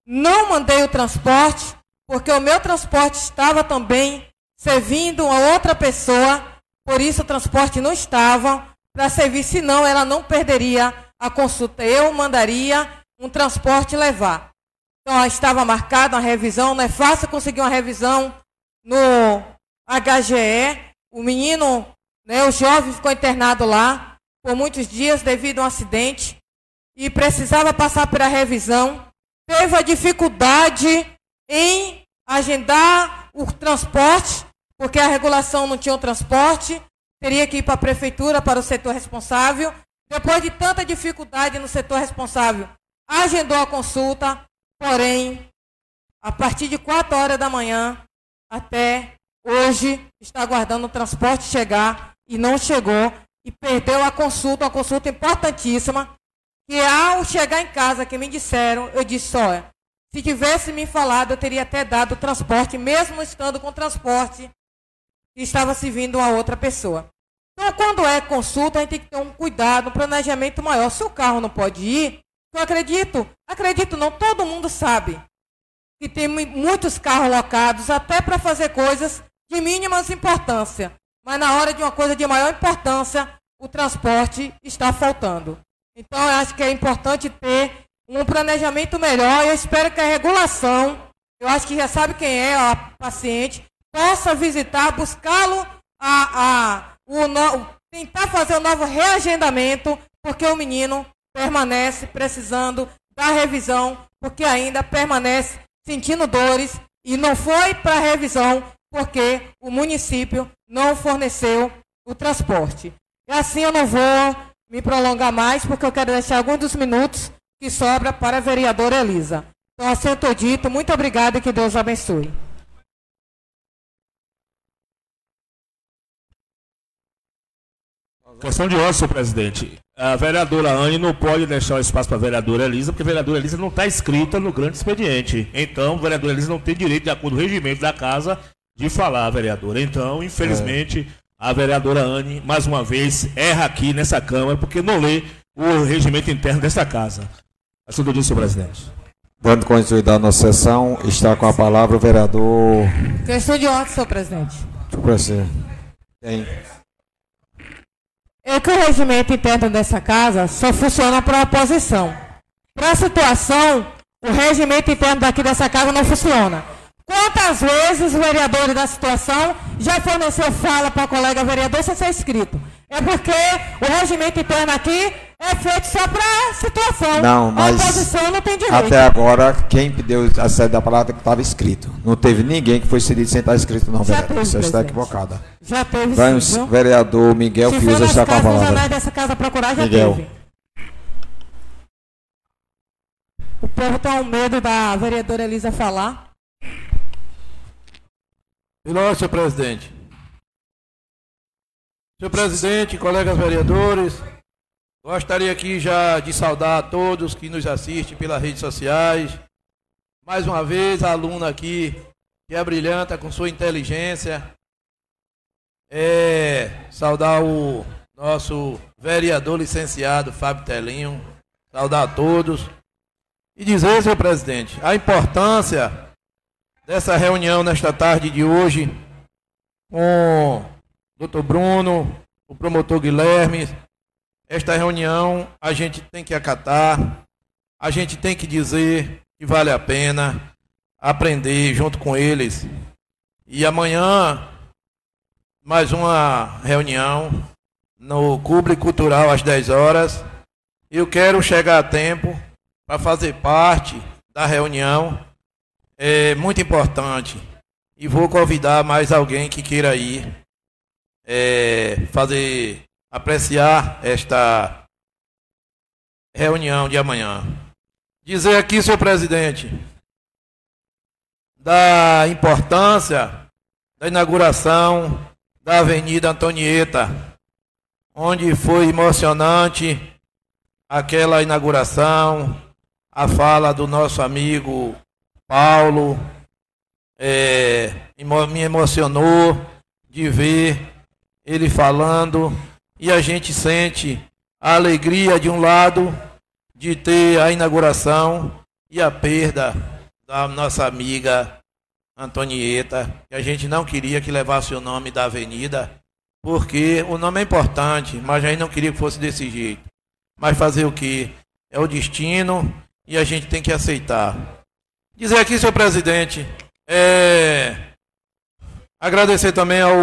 Não mandei o transporte, porque o meu transporte estava também servindo a outra pessoa, por isso o transporte não estava para servir, senão ela não perderia a consulta. Eu mandaria um transporte levar. Então estava marcada uma revisão, não é fácil conseguir uma revisão no HGE. O menino, né, o jovem ficou internado lá por muitos dias devido a um acidente e precisava passar pela revisão. Teve a dificuldade em agendar o transporte, porque a regulação não tinha o transporte, teria que ir para a prefeitura, para o setor responsável. Depois de tanta dificuldade no setor responsável, agendou a consulta, porém, a partir de 4 horas da manhã até hoje, está aguardando o transporte chegar e não chegou e perdeu a consulta, uma consulta importantíssima, que ao chegar em casa, que me disseram, eu disse, olha, se tivesse me falado, eu teria até dado transporte, mesmo estando com transporte, e estava servindo a outra pessoa. Então, quando é consulta, a gente tem que ter um cuidado, um planejamento maior. Se o carro não pode ir, eu acredito, acredito não, todo mundo sabe que tem muitos carros locados, até para fazer coisas de mínimas importância. Mas na hora de uma coisa de maior importância, o transporte está faltando. Então, eu acho que é importante ter um planejamento melhor. Eu espero que a regulação, eu acho que já sabe quem é a paciente, possa visitar, buscá-lo, a, a, o tentar fazer um novo reagendamento, porque o menino permanece precisando da revisão, porque ainda permanece sentindo dores e não foi para revisão porque o município não forneceu o transporte. E assim eu não vou me prolongar mais, porque eu quero deixar alguns dos minutos que sobra para a vereadora Elisa. Então, assim eu estou dito, muito obrigada e que Deus abençoe. Questão de ordem, senhor presidente. A vereadora Anne não pode deixar o espaço para a vereadora Elisa, porque a vereadora Elisa não está inscrita no grande expediente. Então, a vereadora Elisa não tem direito, de acordo com o regimento da casa, de falar, vereadora. Então, infelizmente, é a vereadora Anne, mais uma vez, erra aqui nessa Câmara, porque não lê o regimento interno dessa casa. Assunto disso, senhor presidente. Dando continuidade à nossa sessão, está com a palavra o vereador. Questão de ordem, senhor presidente. Senhor presidente. Tem. É que o regimento interno dessa casa só funciona para a oposição. Para a situação, o regimento interno daqui dessa casa não funciona. Quantas vezes o vereador da situação já forneceu fala para o colega vereador sem ser escrito? É porque o regimento interno aqui é feito só para situação. Não, mas a oposição não tem direito. Até agora, quem pediu a sede da palavra que estava escrito. Não teve ninguém que foi cedido sem estar escrito, não, já vereador. Você está equivocada. Já teve Vai sim, o vereador Miguel Se Fiuza está com a palavra. dessa casa procurar, já Miguel. teve. O povo está com medo da vereadora Elisa falar. Senhor, senhor presidente. Senhor presidente, colegas vereadores, gostaria aqui já de saudar a todos que nos assistem pelas redes sociais. Mais uma vez, a aluna aqui, que é brilhante com sua inteligência. É, saudar o nosso vereador licenciado Fábio Telinho. Saudar a todos. E dizer, senhor presidente, a importância dessa reunião nesta tarde de hoje com o doutor Bruno, o promotor Guilherme, esta reunião a gente tem que acatar, a gente tem que dizer que vale a pena aprender junto com eles. E amanhã, mais uma reunião no Cubre Cultural às 10 horas. Eu quero chegar a tempo para fazer parte da reunião. É muito importante. E vou convidar mais alguém que queira ir é, fazer apreciar esta reunião de amanhã. Dizer aqui, senhor presidente, da importância da inauguração da Avenida Antonieta, onde foi emocionante aquela inauguração, a fala do nosso amigo Paulo, é, me emocionou de ver ele falando e a gente sente a alegria de um lado de ter a inauguração e a perda da nossa amiga Antonieta, que a gente não queria que levasse o nome da avenida, porque o nome é importante, mas a gente não queria que fosse desse jeito. Mas fazer o que? É o destino e a gente tem que aceitar. Dizer aqui, senhor presidente, é, agradecer também ao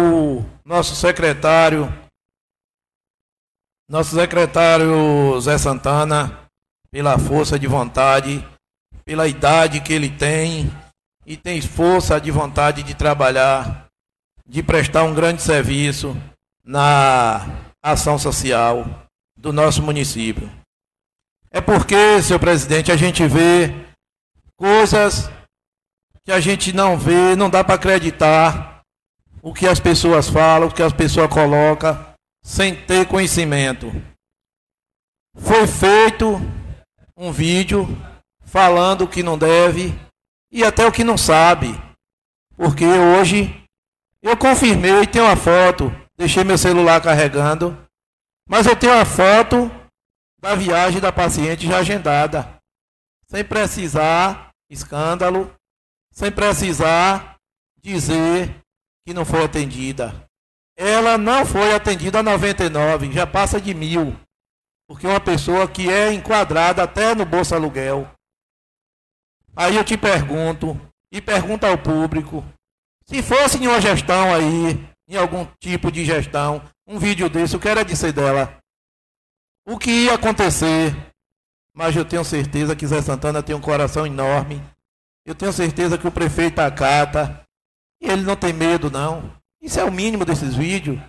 nosso secretário, nosso secretário Zé Santana, pela força de vontade, pela idade que ele tem e tem força de vontade de trabalhar, de prestar um grande serviço na ação social do nosso município. É porque, senhor presidente, a gente vê coisas que a gente não vê, não dá para acreditar o que as pessoas falam, o que as pessoas colocam, sem ter conhecimento. Foi feito um vídeo falando o que não deve e até o que não sabe. Porque hoje eu confirmei, tenho uma foto, deixei meu celular carregando, mas eu tenho uma foto da viagem da paciente já agendada, sem precisar escândalo, sem precisar dizer que não foi atendida. Ela não foi atendida a 99, já passa de mil. Porque uma pessoa que é enquadrada até no Bolsa Aluguel, Aí eu te pergunto, e pergunto ao público, se fosse em uma gestão aí, em algum tipo de gestão, um vídeo desse, o que era dizer dela? O que ia acontecer? Mas eu tenho certeza que Zé Santana tem um coração enorme. Eu tenho certeza que o prefeito acata. E ele não tem medo, não. Isso é o mínimo desses vídeos.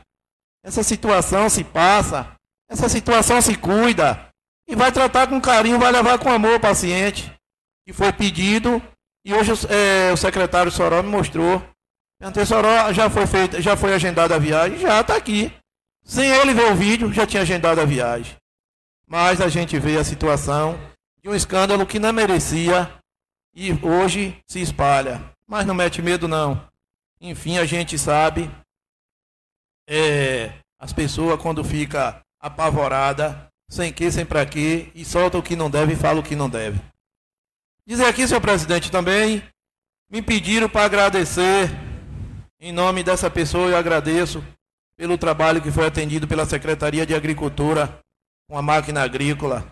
Essa situação se passa. Essa situação se cuida. E vai tratar com carinho, vai levar com amor o paciente que foi pedido e hoje é, o secretário Soró me mostrou. Perguntei, Soró, já foi feita, já foi agendada a viagem? Já está aqui. Sem ele ver o vídeo, já tinha agendado a viagem. Mas a gente vê a situação de um escândalo que não merecia e hoje se espalha. Mas não mete medo, não. Enfim, a gente sabe. É, as pessoas, quando fica apavorada, sem que, sem para quê, e solta o que não deve e fala o que não deve. Dizer aqui, senhor presidente, também me pediram para agradecer, em nome dessa pessoa, eu agradeço pelo trabalho que foi atendido pela Secretaria de Agricultura com a máquina agrícola.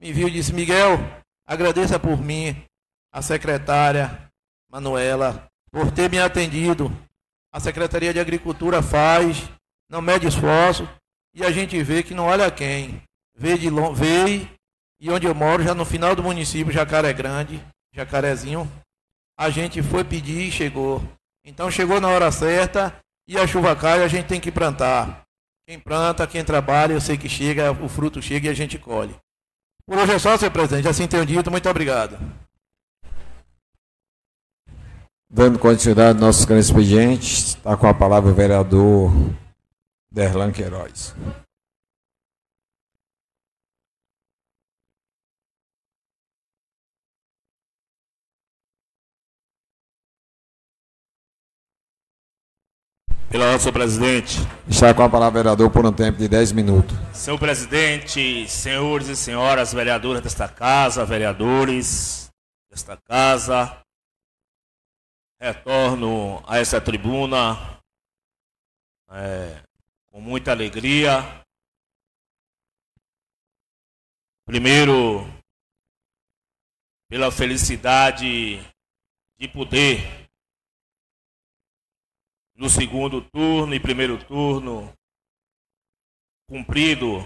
Me viu e disse: Miguel, agradeça por mim, a secretária Manuela, por ter me atendido. A Secretaria de Agricultura faz, não mede esforço, e a gente vê que não olha quem. Vê, de long... vê e onde eu moro, já no final do município, Jacaré Grande, Jacarezinho, a gente foi pedir e chegou. Então chegou na hora certa e a chuva cai, a gente tem que plantar. Quem planta, quem trabalha, eu sei que chega, o fruto chega e a gente colhe. Por hoje é só, senhor presidente. Assim tenho dito. Muito obrigado. Dando continuidade ao nosso grande expediente, está com a palavra o vereador Derlan Queiroz. Pela ordem, senhor presidente. Está com a palavra, vereador, por um tempo de 10 minutos. Senhor presidente, senhores e senhoras vereadoras desta casa, vereadores desta casa, retorno a essa tribuna é, com muita alegria Primeiro, pela felicidade de poder, no segundo turno e primeiro turno, cumprido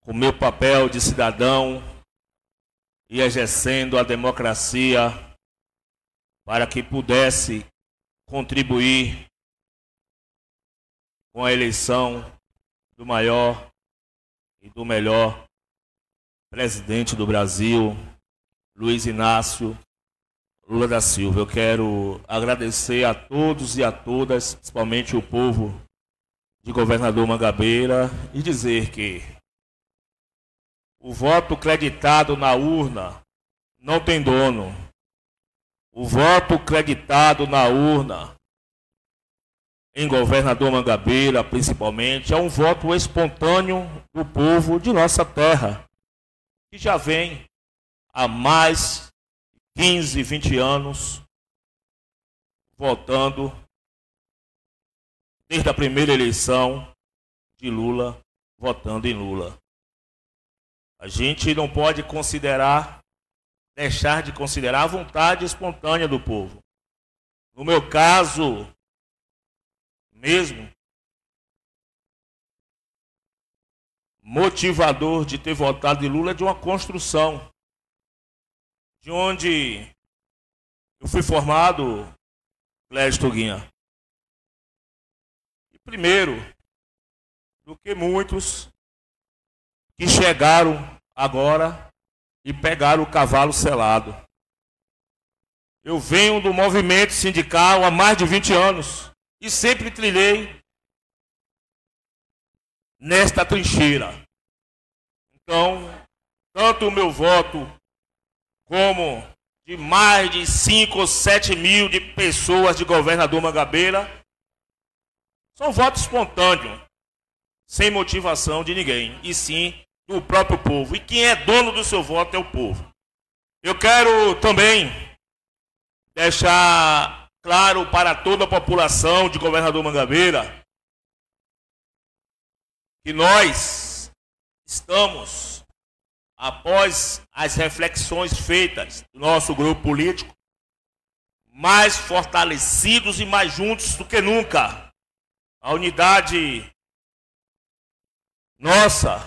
com meu papel de cidadão e exercendo a democracia para que pudesse contribuir com a eleição do maior e do melhor presidente do Brasil, Luiz Inácio Lula da Silva. Eu quero agradecer a todos e a todas, principalmente o povo de governador Mangabeira, e dizer que o voto creditado na urna não tem dono. O voto creditado na urna em governador Mangabeira, principalmente, é um voto espontâneo do povo de nossa terra, que já vem há mais 15, 20 anos votando desde a primeira eleição de Lula, votando em Lula. A gente não pode considerar, deixar de considerar a vontade espontânea do povo. No meu caso, mesmo, motivador de ter votado em Lula é de uma construção. De onde eu fui formado, Clédio Tuguinha. E primeiro, do que muitos que chegaram agora e pegaram o cavalo selado. Eu venho do movimento sindical há mais de 20 anos e sempre trilhei nesta trincheira. Então, tanto o meu voto como de mais de 5 ou 7 mil de pessoas de governador Mangabeira são votos espontâneos, sem motivação de ninguém, e sim do próprio povo. E quem é dono do seu voto é o povo. Eu quero também deixar claro para toda a população de Governador Mangabeira que nós estamos, após as reflexões feitas do nosso grupo político, mais fortalecidos e mais juntos do que nunca. A unidade nossa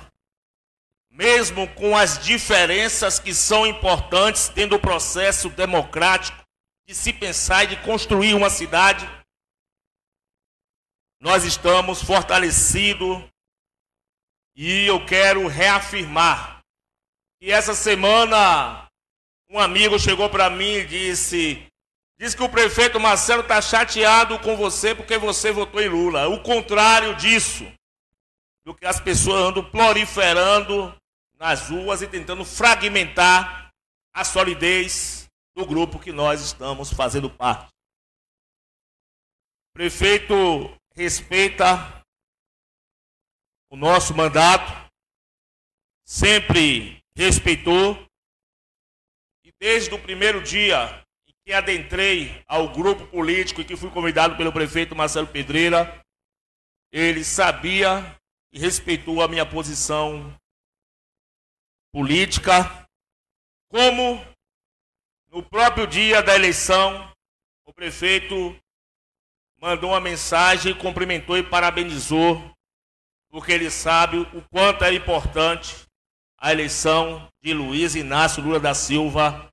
mesmo com as diferenças que são importantes dentro do processo democrático de se pensar e de construir uma cidade, nós estamos fortalecidos e eu quero reafirmar que essa semana um amigo chegou para mim e disse: Diz que o prefeito Marcelo está chateado com você porque você votou em Lula. O contrário disso, do que as pessoas andam proliferando nas ruas e tentando fragmentar a solidez do grupo que nós estamos fazendo parte. O prefeito respeita o nosso mandato, sempre respeitou, e desde o primeiro dia em que adentrei ao grupo político e que fui convidado pelo prefeito Marcelo Pedreira, ele sabia e respeitou a minha posição política, como no próprio dia da eleição, o prefeito mandou uma mensagem, cumprimentou e parabenizou, porque ele sabe o quanto é importante a eleição de Luiz Inácio Lula da Silva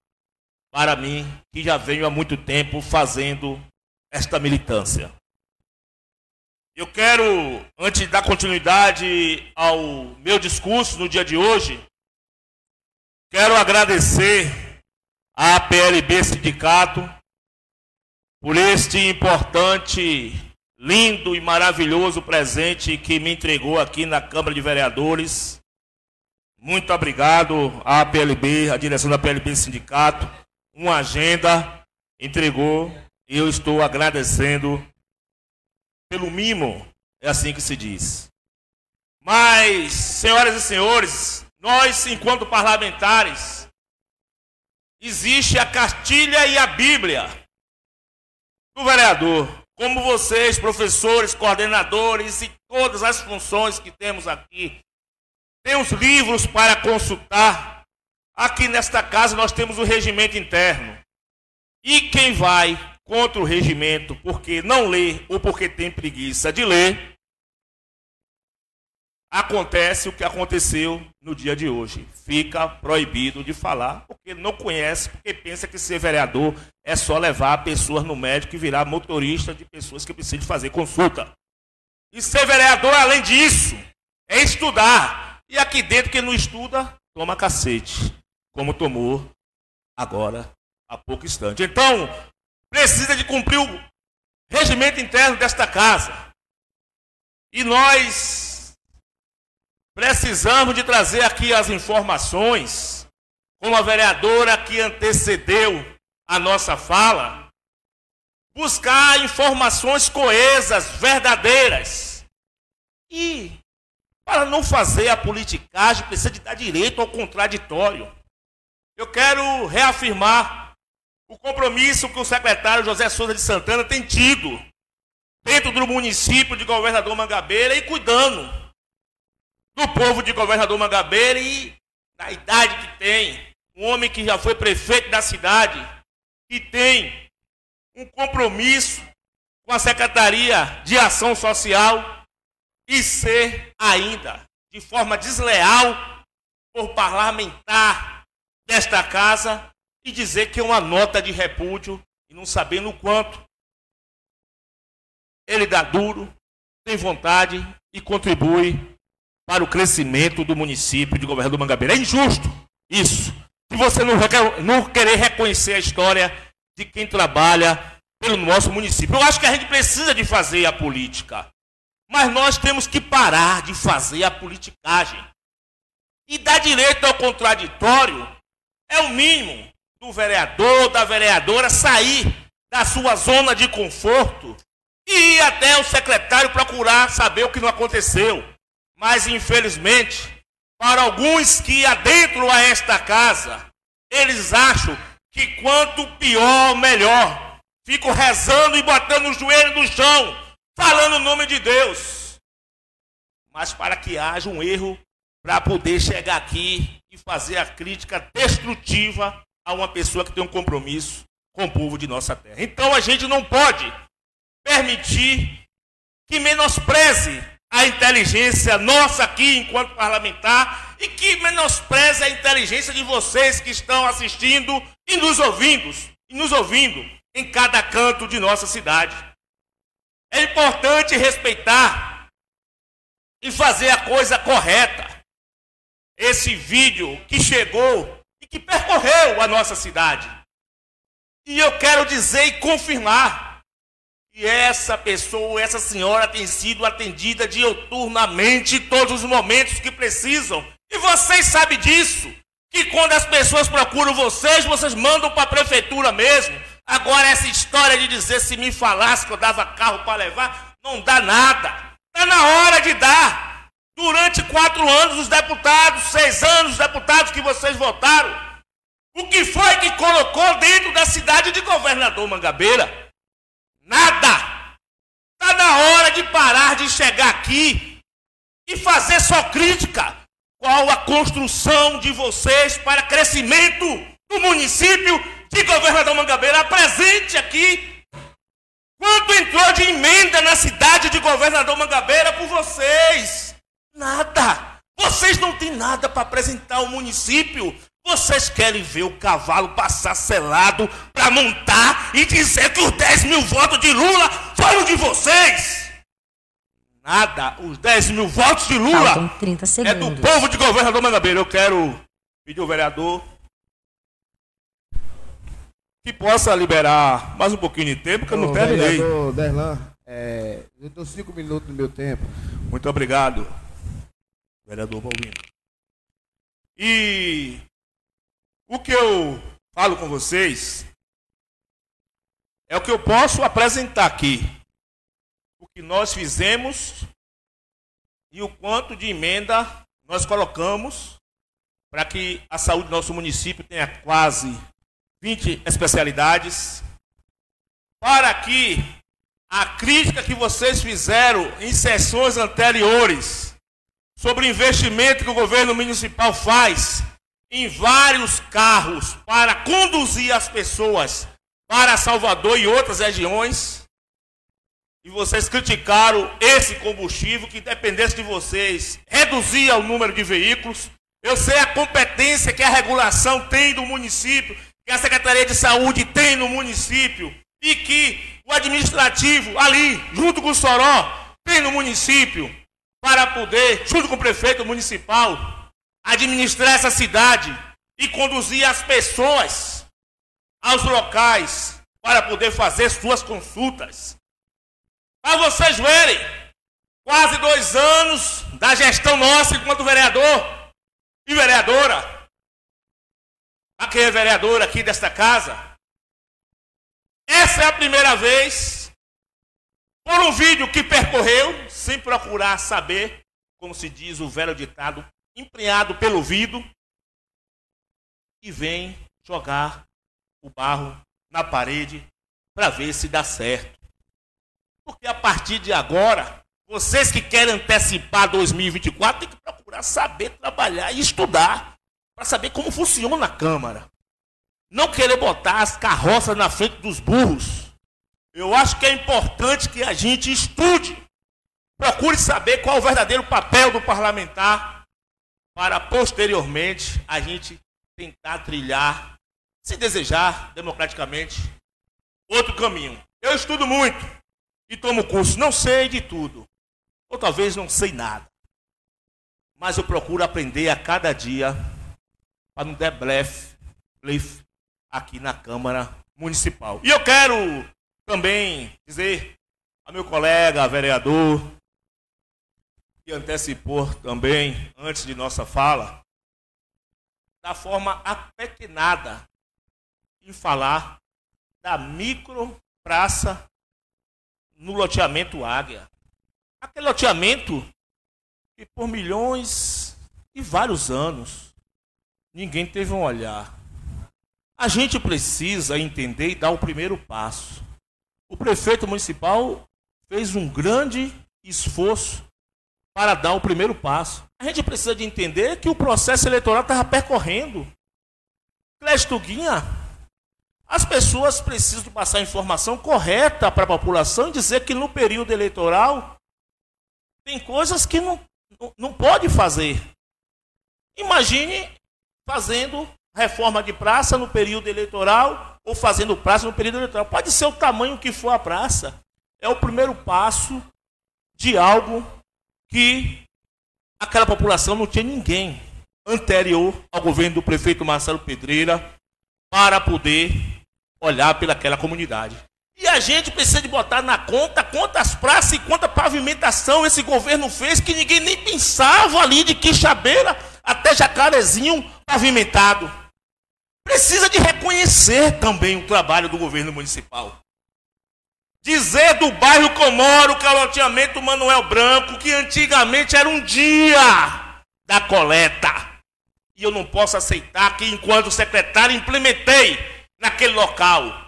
para mim, que já venho há muito tempo fazendo esta militância. Eu quero, antes de dar continuidade ao meu discurso no dia de hoje, Quero agradecer à PLB Sindicato por este importante, lindo e maravilhoso presente que me entregou aqui na Câmara de Vereadores. Muito obrigado à PLB, à direção da PLB Sindicato. Uma agenda entregou e eu estou agradecendo pelo mimo, é assim que se diz. Mas, senhoras e senhores, nós, enquanto parlamentares, existe a cartilha e a Bíblia do vereador. Como vocês, professores, coordenadores e todas as funções que temos aqui tem os livros para consultar. Aqui nesta casa nós temos o regimento interno. E quem vai contra o regimento porque não lê ou porque tem preguiça de ler, acontece o que aconteceu no dia de hoje. Fica proibido de falar, porque não conhece, porque pensa que ser vereador é só levar pessoas no médico e virar motorista de pessoas que precisam fazer consulta. E ser vereador, além disso, é estudar. E aqui dentro, quem não estuda, toma cacete, como tomou agora, há pouco instante. Então, precisa de cumprir o regimento interno desta casa. E nós Precisamos de trazer aqui as informações, como a vereadora que antecedeu a nossa fala, buscar informações coesas, verdadeiras. E, para não fazer a politicagem, precisa de dar direito ao contraditório. Eu quero reafirmar o compromisso que o secretário José Souza de Santana tem tido dentro do município de Governador Mangabeira e cuidando do povo de governador Mangabeira e da idade que tem, um homem que já foi prefeito da cidade, que tem um compromisso com a Secretaria de Ação Social e ser ainda de forma desleal por parlamentar desta casa e dizer que é uma nota de repúdio e não sabendo o quanto ele dá duro, tem vontade e contribui para o crescimento do município de Governador Mangabeira. É injusto isso. Se você não, não querer reconhecer a história de quem trabalha pelo nosso município. Eu acho que a gente precisa de fazer a política. Mas nós temos que parar de fazer a politicagem. E dar direito ao contraditório é o mínimo do vereador, da vereadora sair da sua zona de conforto e ir até o secretário procurar saber o que não aconteceu. Mas infelizmente, para alguns que adentram a esta casa, eles acham que quanto pior, melhor. Ficam rezando e botando o joelho no chão, falando o nome de Deus. Mas para que haja um erro, para poder chegar aqui e fazer a crítica destrutiva a uma pessoa que tem um compromisso com o povo de nossa terra. Então a gente não pode permitir que menospreze a inteligência nossa aqui enquanto parlamentar e que menospreze a inteligência de vocês que estão assistindo e nos ouvindo, e nos ouvindo em cada canto de nossa cidade. É importante respeitar e fazer a coisa correta. Esse vídeo que chegou e que percorreu a nossa cidade. E eu quero dizer e confirmar e essa pessoa, essa senhora tem sido atendida dioturnamente todos os momentos que precisam. E vocês sabem disso. Que quando as pessoas procuram vocês, vocês mandam para a prefeitura mesmo. Agora, essa história de dizer se me falasse que eu dava carro para levar, não dá nada. Está na hora de dar. Durante quatro anos, os deputados, seis anos, os deputados que vocês votaram, o que foi que colocou dentro da cidade de governador Mangabeira? Nada. Está na hora de parar de chegar aqui e fazer só crítica. Qual a construção de vocês para crescimento do município de Governador Mangabeira? Apresente aqui. Quanto entrou de emenda na cidade de Governador Mangabeira por vocês? Nada. Vocês não têm nada para apresentar ao município. Vocês querem ver o cavalo passar selado para montar e dizer que os 10 mil votos de Lula foram de vocês? Nada. Os 10 mil votos de Lula é do povo de governador Mangabeira. Eu quero pedir ao vereador que possa liberar mais um pouquinho de tempo, que eu não terminei. Derlan, é, eu dou cinco minutos no meu tempo. Muito obrigado, vereador Paulino. E o que eu falo com vocês é o que eu posso apresentar aqui. O que nós fizemos e o quanto de emenda nós colocamos para que a saúde do nosso município tenha quase 20 especialidades, para que a crítica que vocês fizeram em sessões anteriores sobre o investimento que o governo municipal faz em vários carros para conduzir as pessoas para Salvador e outras regiões. E vocês criticaram esse combustível que dependesse de vocês, reduzia o número de veículos. Eu sei a competência que a regulação tem do município, que a Secretaria de Saúde tem no município e que o administrativo ali, junto com o Soró, tem no município para poder, junto com o prefeito municipal, administrar essa cidade e conduzir as pessoas aos locais para poder fazer suas consultas. Para vocês verem, quase dois anos da gestão nossa enquanto vereador e vereadora. Aqui é vereador aqui desta casa. Essa é a primeira vez, por um vídeo que percorreu, sem procurar saber, como se diz o velho ditado, empreado pelo vidro, e vem jogar o barro na parede para ver se dá certo. Porque a partir de agora, vocês que querem antecipar 2024 têm que procurar saber trabalhar e estudar para saber como funciona a Câmara. Não querer botar as carroças na frente dos burros. Eu acho que é importante que a gente estude, procure saber qual é o verdadeiro papel do parlamentar para posteriormente a gente tentar trilhar, se desejar democraticamente, outro caminho. Eu estudo muito e tomo curso, não sei de tudo, ou talvez não sei nada, mas eu procuro aprender a cada dia para não dar blefe, blefe aqui na Câmara Municipal. E eu quero também dizer ao meu colega vereador, que antecipou também, antes de nossa fala, da forma apequenada em falar da micro praça no loteamento Águia. Aquele loteamento que por milhões e vários anos ninguém teve um olhar. A gente precisa entender e dar o primeiro passo. O prefeito municipal fez um grande esforço para dar o primeiro passo. A gente precisa de entender que o processo eleitoral estava percorrendo. Clécio Guinha, as pessoas precisam passar a informação correta para a população e dizer que no período eleitoral tem coisas que não, não pode fazer. Imagine fazendo reforma de praça no período eleitoral ou fazendo praça no período eleitoral. Pode ser o tamanho que for a praça. É o primeiro passo de algo que aquela população não tinha ninguém anterior ao governo do prefeito Marcelo Pedreira para poder olhar pelaquela comunidade. E a gente precisa de botar na conta quantas praças e quanta pavimentação esse governo fez que ninguém nem pensava ali de Quixabeira até Jacarezinho pavimentado. Precisa de reconhecer também o trabalho do governo municipal. Dizer do bairro Comoro, caloteamento Manuel Branco, que antigamente era um dia da coleta. E eu não posso aceitar que, enquanto secretário, implementei naquele local.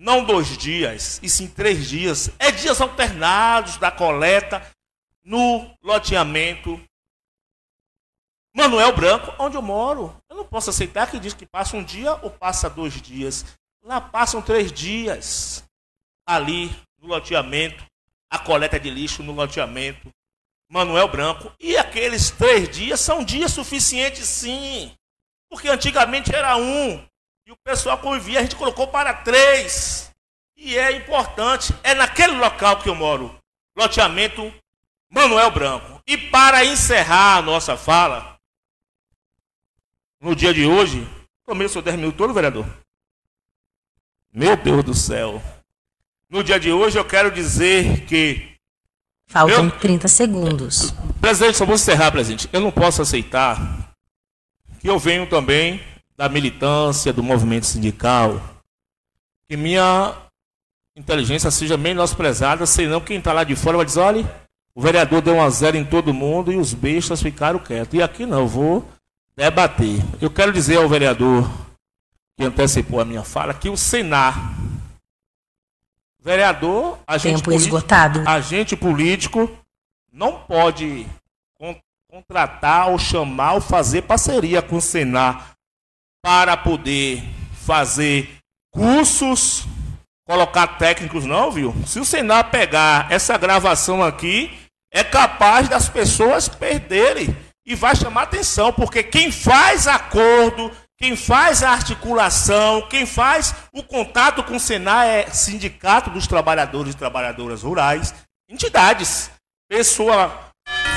Não dois dias, e sim três dias. É dias alternados da coleta no loteamento Manuel Branco, onde eu moro. Eu não posso aceitar que diz que passa um dia ou passa dois dias. Lá passam três dias ali no loteamento, a coleta de lixo no loteamento Manuel Branco. E aqueles três dias são dias suficientes, sim. Porque antigamente era um. E o pessoal convivia, a gente colocou para três. E é importante, é naquele local que eu moro. Loteamento Manuel Branco. E para encerrar a nossa fala, no dia de hoje, tomei o seu 10 minutos todo, vereador. Meu Deus do céu. No dia de hoje eu quero dizer que. Faltam eu, 30 segundos. Presidente, só vou encerrar, presidente. Eu não posso aceitar que eu venho também da militância, do movimento sindical, que minha inteligência seja menosprezada, senão quem está lá de fora vai dizer, olha, o vereador deu um a zero em todo mundo e os bestas ficaram quietos. E aqui não, eu vou debater. Eu quero dizer ao vereador que antecipou a minha fala que o Senar Vereador, agente Tempo político, esgotado. agente político não pode contratar ou chamar ou fazer parceria com o Senar para poder fazer cursos, colocar técnicos não, viu? Se o Senar pegar essa gravação aqui, é capaz das pessoas perderem e vai chamar atenção, porque quem faz acordo, quem faz a articulação, quem faz o contato com o Senar é Sindicato dos Trabalhadores e Trabalhadoras Rurais, entidades, pessoa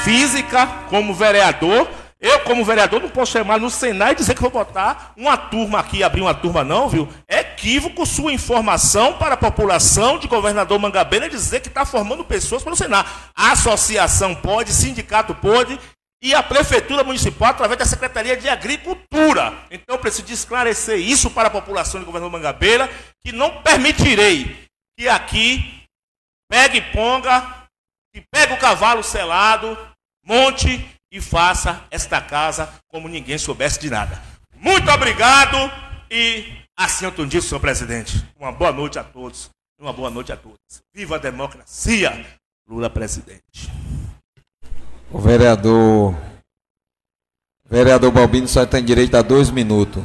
física como vereador. Eu, como vereador, não posso chamar no Senai e dizer que vou botar uma turma aqui, abrir uma turma, não, viu? É equívoco sua informação para a população de governador Mangabeira dizer que está formando pessoas para o Senai. A associação pode, sindicato pode, e a Prefeitura Municipal através da Secretaria de Agricultura. Então, eu preciso esclarecer isso para a população de governador Mangabeira, que não permitirei que aqui pegue ponga, que pegue o cavalo selado, monte e faça esta casa como ninguém soubesse de nada. Muito obrigado e eu disse, senhor presidente. Uma boa noite a todos. Uma boa noite a todos. Viva a democracia! Lula presidente. O vereador. Vereador Balbino só tem direito a dois minutos.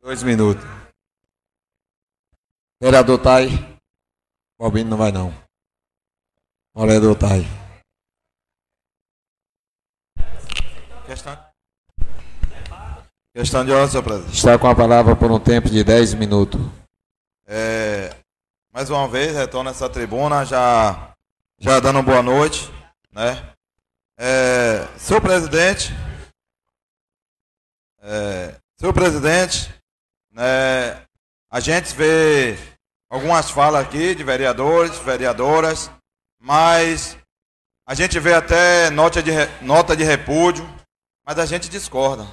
Dois minutos. Vereador Tai. Balbino não vai não. Vereador Tai. Questão. Questão de ordem, senhor presidente. Está com a palavra por um tempo de 10 minutos. É, mais uma vez, retorno a essa tribuna, já, já dando boa noite. Né? É, senhor presidente, é, senhor presidente, né, a gente vê algumas falas aqui de vereadores, vereadoras, mas a gente vê até nota de, nota de repúdio, mas a gente discorda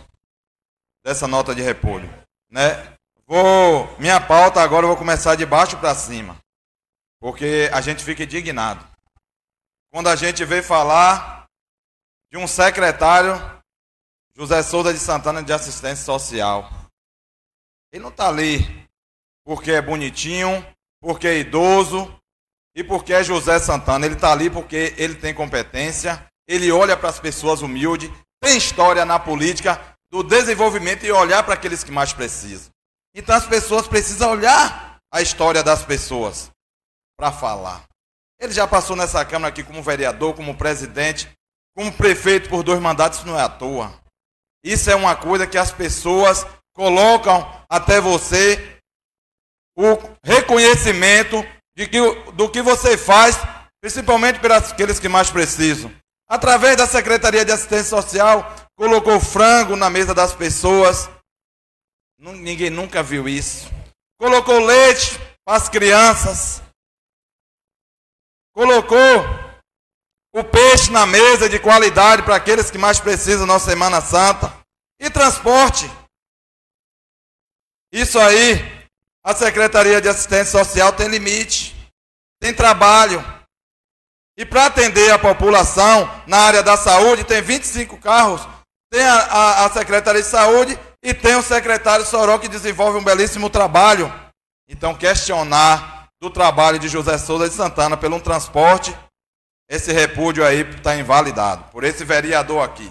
dessa nota de repúdio, né? Vou minha pauta agora eu vou começar de baixo para cima, porque a gente fica indignado quando a gente vê falar de um secretário José Souza de Santana de assistência social. Ele não está ali porque é bonitinho, porque é idoso e porque é José Santana. Ele está ali porque ele tem competência, ele olha para as pessoas humildes, tem história na política do desenvolvimento e olhar para aqueles que mais precisam. Então as pessoas precisam olhar a história das pessoas para falar. Ele já passou nessa Câmara aqui como vereador, como presidente, como prefeito por dois mandatos, não é à toa. Isso é uma coisa que as pessoas colocam até você o reconhecimento de que, do que você faz, principalmente para aqueles que mais precisam. Através da Secretaria de Assistência Social, colocou frango na mesa das pessoas. Ninguém nunca viu isso. Colocou leite para as crianças. Colocou o peixe na mesa de qualidade para aqueles que mais precisam na Semana Santa. E transporte. Isso aí, a Secretaria de Assistência Social tem limite, tem trabalho. E para atender a população na área da saúde, tem 25 carros. Tem a, a, a Secretaria de Saúde e tem o secretário Soró que desenvolve um belíssimo trabalho. Então, questionar do trabalho de José Souza de Santana pelo um transporte, esse repúdio aí está invalidado por esse vereador aqui.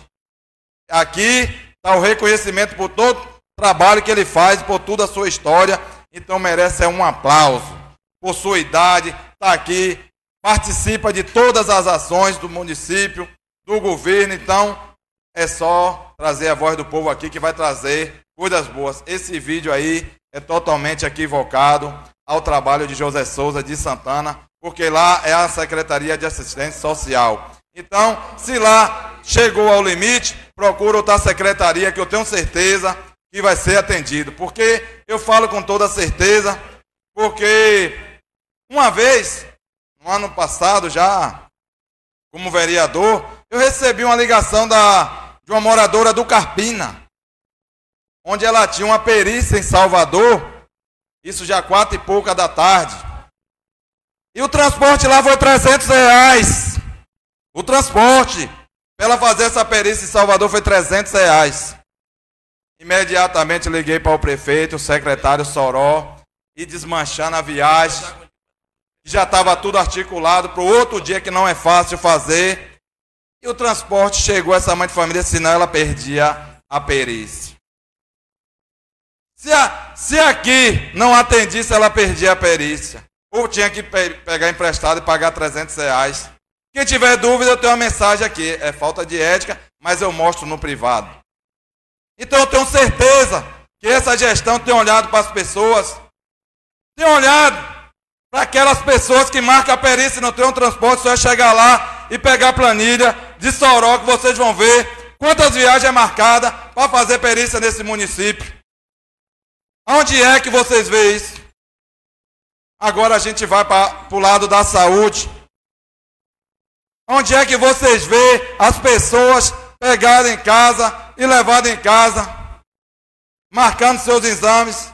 Aqui está o reconhecimento por todo o trabalho que ele faz, por toda a sua história. Então merece um aplauso. Por sua idade, está aqui participa de todas as ações do município, do governo, então é só trazer a voz do povo aqui que vai trazer coisas boas. Esse vídeo aí é totalmente equivocado ao trabalho de José Souza de Santana, porque lá é a Secretaria de Assistência Social. Então, se lá chegou ao limite, procura outra secretaria que eu tenho certeza que vai ser atendido. Porque eu falo com toda certeza, porque uma vez no ano passado já, como vereador, eu recebi uma ligação da, de uma moradora do Carpina, onde ela tinha uma perícia em Salvador, isso já quatro e pouca da tarde. E o transporte lá foi 300 reais. O transporte, para ela fazer essa perícia em Salvador, foi 300 reais. Imediatamente liguei para o prefeito, o secretário Soró, e desmanchando a viagem já estava tudo articulado para o outro dia que não é fácil fazer. E o transporte chegou essa mãe de família, senão ela perdia a perícia. Se, a, se aqui não atendisse, ela perdia a perícia. Ou tinha que pe pegar emprestado e pagar 300 reais. Quem tiver dúvida, eu tenho uma mensagem aqui. É falta de ética, mas eu mostro no privado. Então eu tenho certeza que essa gestão tem olhado para as pessoas, tem olhado para aquelas pessoas que marcam a perícia e não tem um transporte, só é chegar lá e pegar a planilha de Soró, que vocês vão ver quantas viagens é marcada para fazer perícia nesse município. Onde é que vocês veem isso? Agora a gente vai para o lado da saúde. Onde é que vocês veem as pessoas pegarem em casa e levarem em casa, marcando seus exames?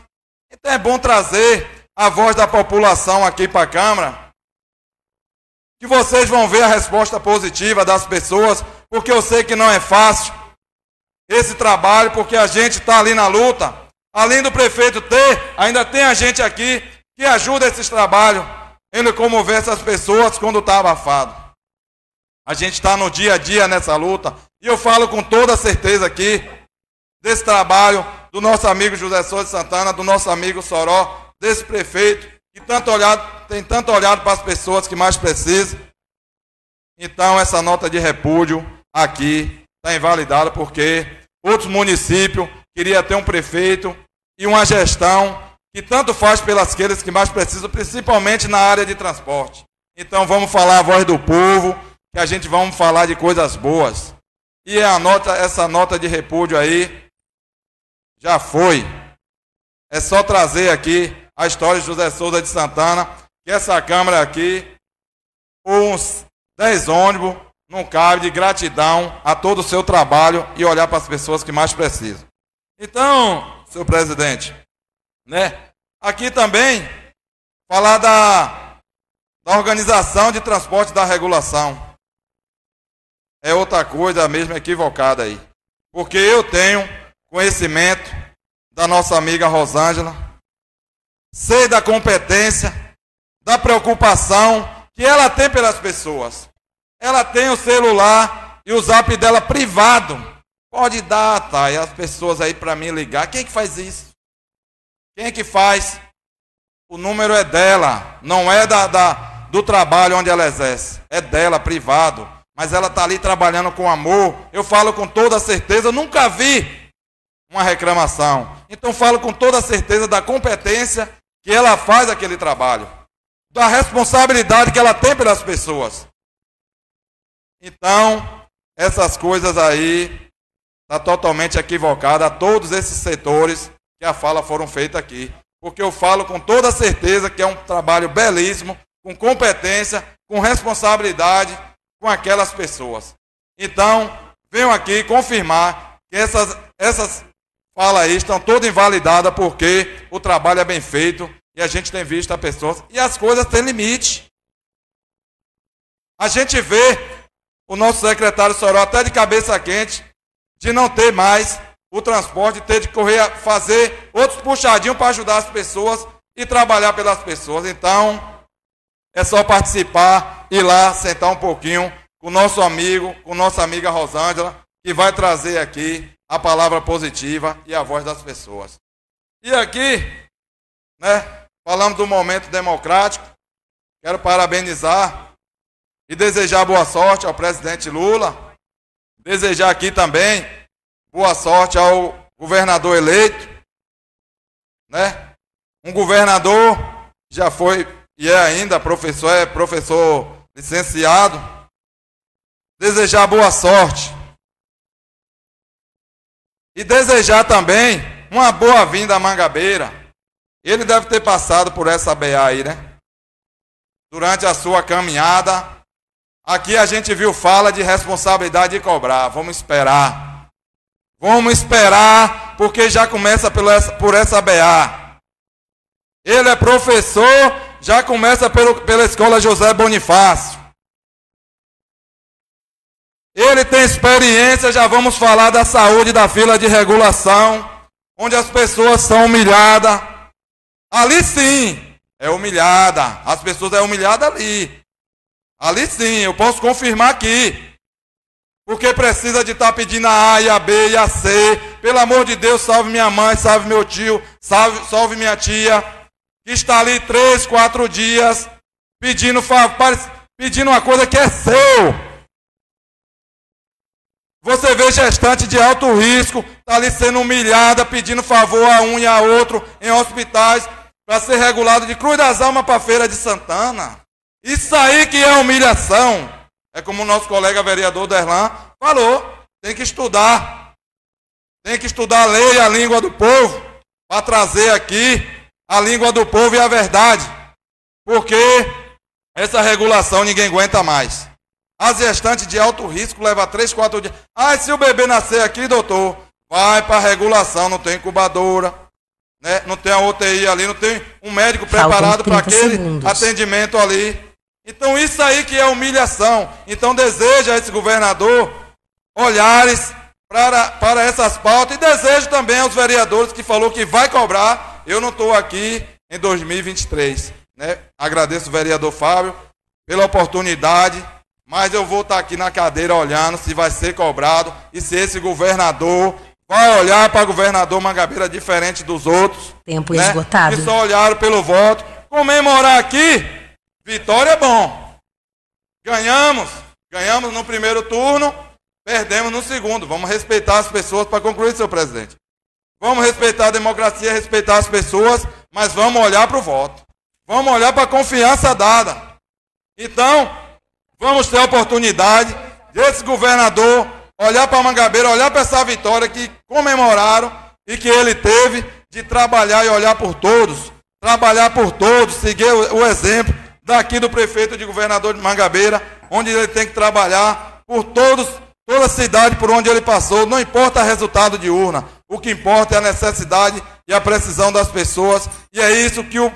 Então é bom trazer a voz da população aqui para a Câmara. Que vocês vão ver a resposta positiva das pessoas, porque eu sei que não é fácil esse trabalho, porque a gente está ali na luta. Além do prefeito ter, ainda tem a gente aqui que ajuda esses trabalhos, ele comover essas pessoas quando está abafado. A gente está no dia a dia nessa luta, e eu falo com toda certeza aqui desse trabalho do nosso amigo José Souza Santana, do nosso amigo Soró, desse prefeito, que tanto olhado, tem tanto olhado para as pessoas que mais precisam. Então, essa nota de repúdio aqui está invalidada porque outros municípios queriam ter um prefeito e uma gestão que tanto faz pelas aqueles que mais precisam, principalmente na área de transporte. Então vamos falar a voz do povo, que a gente vamos falar de coisas boas. E a nota, essa nota de repúdio aí já foi. É só trazer aqui a história de José Souza de Santana, que essa Câmara aqui, uns 10 ônibus, não cabe de gratidão a todo o seu trabalho e olhar para as pessoas que mais precisam. Então, senhor presidente, né? Aqui também falar da, da organização de transporte da regulação. É outra coisa mesmo equivocada aí. Porque eu tenho conhecimento da nossa amiga Rosângela, sei da competência, da preocupação que ela tem pelas pessoas. Ela tem o celular e o zap dela privado. Pode dar, tá? E as pessoas aí para mim ligar. Quem é que faz isso? Quem é que faz? O número é dela, não é da, da, do trabalho onde ela exerce. É dela, privado. Mas ela está ali trabalhando com amor. Eu falo com toda certeza, nunca vi uma reclamação. Então falo com toda certeza da competência que ela faz aquele trabalho. Da responsabilidade que ela tem pelas pessoas. Então, essas coisas aí está totalmente equivocada a todos esses setores que a fala foram feitas aqui. Porque eu falo com toda certeza que é um trabalho belíssimo, com competência, com responsabilidade com aquelas pessoas. Então, venho aqui confirmar que essas, essas falas aí estão todas invalidadas porque o trabalho é bem feito e a gente tem visto as pessoas e as coisas têm limite. A gente vê o nosso secretário Soró até de cabeça quente de não ter mais o transporte, ter de correr, fazer outros puxadinhos para ajudar as pessoas e trabalhar pelas pessoas. Então, é só participar, ir lá, sentar um pouquinho com o nosso amigo, com nossa amiga Rosângela, que vai trazer aqui a palavra positiva e a voz das pessoas. E aqui, né, falamos do momento democrático. Quero parabenizar e desejar boa sorte ao presidente Lula. Desejar aqui também Boa sorte ao governador eleito, né? Um governador já foi e é ainda professor, é professor licenciado. Desejar boa sorte. E desejar também uma boa vinda a Mangabeira. Ele deve ter passado por essa BA aí, né? Durante a sua caminhada. Aqui a gente viu fala de responsabilidade de cobrar. Vamos esperar. Vamos esperar, porque já começa por essa, BA. Ele é professor, já começa pela escola José Bonifácio. Ele tem experiência, já vamos falar da saúde da fila de regulação, onde as pessoas são humilhadas. Ali sim, é humilhada. As pessoas é humilhada ali. Ali sim, eu posso confirmar aqui. Porque precisa de estar tá pedindo a A e a B e a C. Pelo amor de Deus, salve minha mãe, salve meu tio, salve, salve minha tia. Que está ali três, quatro dias pedindo, pedindo uma coisa que é seu. Você vê gestante de alto risco, está ali sendo humilhada, pedindo favor a um e a outro em hospitais, para ser regulado de Cruz das Almas para Feira de Santana. Isso aí que é humilhação. É como o nosso colega vereador Derlan falou: tem que estudar. Tem que estudar a lei e a língua do povo para trazer aqui a língua do povo e a verdade. Porque essa regulação ninguém aguenta mais. As gestantes de alto risco levam 3, 4 dias. Ah, se o bebê nascer aqui, doutor, vai para a regulação, não tem incubadora, né? não tem a UTI ali, não tem um médico preparado para aquele segundos. atendimento ali. Então isso aí que é humilhação. Então deseja esse governador olhares para, para essas pautas e desejo também aos vereadores que falou que vai cobrar. Eu não estou aqui em 2023. Né? Agradeço o vereador Fábio pela oportunidade, mas eu vou estar aqui na cadeira olhando se vai ser cobrado e se esse governador vai olhar para o governador Mangabeira diferente dos outros. Tempo né? esgotado. Que só olharam pelo voto. Comemorar aqui Vitória é bom. Ganhamos. Ganhamos no primeiro turno, perdemos no segundo. Vamos respeitar as pessoas para concluir, seu presidente. Vamos respeitar a democracia, respeitar as pessoas, mas vamos olhar para o voto. Vamos olhar para a confiança dada. Então, vamos ter a oportunidade desse governador olhar para Mangabeira, olhar para essa vitória que comemoraram e que ele teve de trabalhar e olhar por todos, trabalhar por todos, seguir o exemplo daqui do prefeito de governador de Mangabeira, onde ele tem que trabalhar por todos, toda a cidade por onde ele passou, não importa o resultado de urna, o que importa é a necessidade e a precisão das pessoas, e é isso que o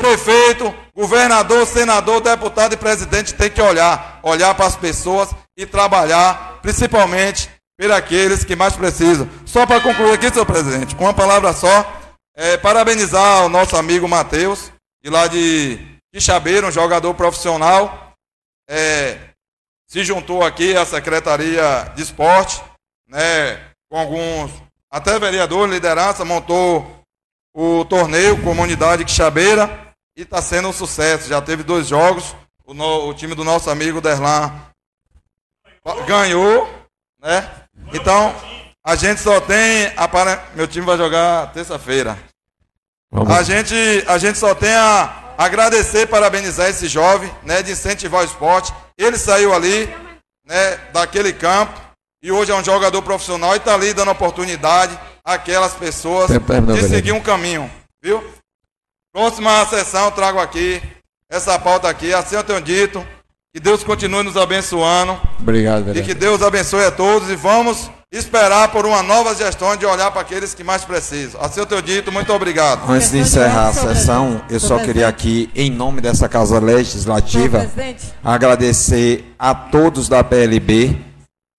prefeito, governador, senador, deputado e presidente tem que olhar, olhar para as pessoas e trabalhar, principalmente por aqueles que mais precisam. Só para concluir aqui, senhor presidente, com uma palavra só, é, parabenizar o nosso amigo Matheus, de lá de Quixabeira, um jogador profissional, é, se juntou aqui à Secretaria de Esporte, né, com alguns, até vereador, liderança, montou o torneio Comunidade Quixabeira e está sendo um sucesso. Já teve dois jogos, o, no, o time do nosso amigo Derlan ganhou, né? Então, a gente só tem. A, meu time vai jogar terça-feira. A gente, a gente só tem a agradecer, parabenizar esse jovem, né, de incentivar o esporte. Ele saiu ali, né, daquele campo e hoje é um jogador profissional e está ali dando oportunidade àquelas pessoas de seguir um caminho, viu? Próxima sessão eu trago aqui essa pauta aqui, assim eu tenho dito. Que Deus continue nos abençoando. Obrigado, vereador. E que Deus abençoe a todos e vamos esperar por uma nova gestão de olhar para aqueles que mais precisam. Assim eu tenho dito, muito obrigado. Antes de encerrar a sessão, eu só queria aqui, em nome dessa Casa Legislativa, agradecer a todos da PLB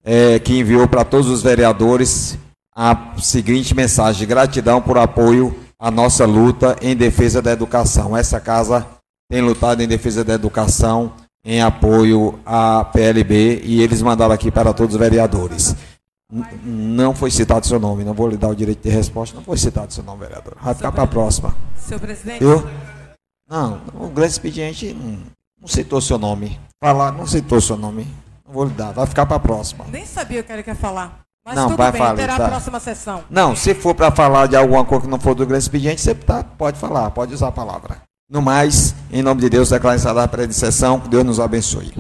é, que enviou para todos os vereadores a seguinte mensagem de gratidão por apoio à nossa luta em defesa da educação. Essa casa tem lutado em defesa da educação em apoio à PLB e eles mandaram aqui para todos os vereadores. Não foi citado seu nome, não vou lhe dar o direito de resposta, não foi citado seu nome, vereador. Vai ficar para a próxima. Senhor presidente? Eu? Não, o grande expediente não, não citou seu nome. Falar, não citou seu nome. Não vou lhe dar, vai ficar para a próxima. Nem sabia o que ele quer falar. Mas não, tudo vai bem, falar, terá tá. a próxima sessão. Não, se for para falar de alguma coisa que não for do grande expediente, você tá, pode falar, pode usar a palavra. No mais, em nome de Deus, declaro encerrada a sessão. Que Deus nos abençoe.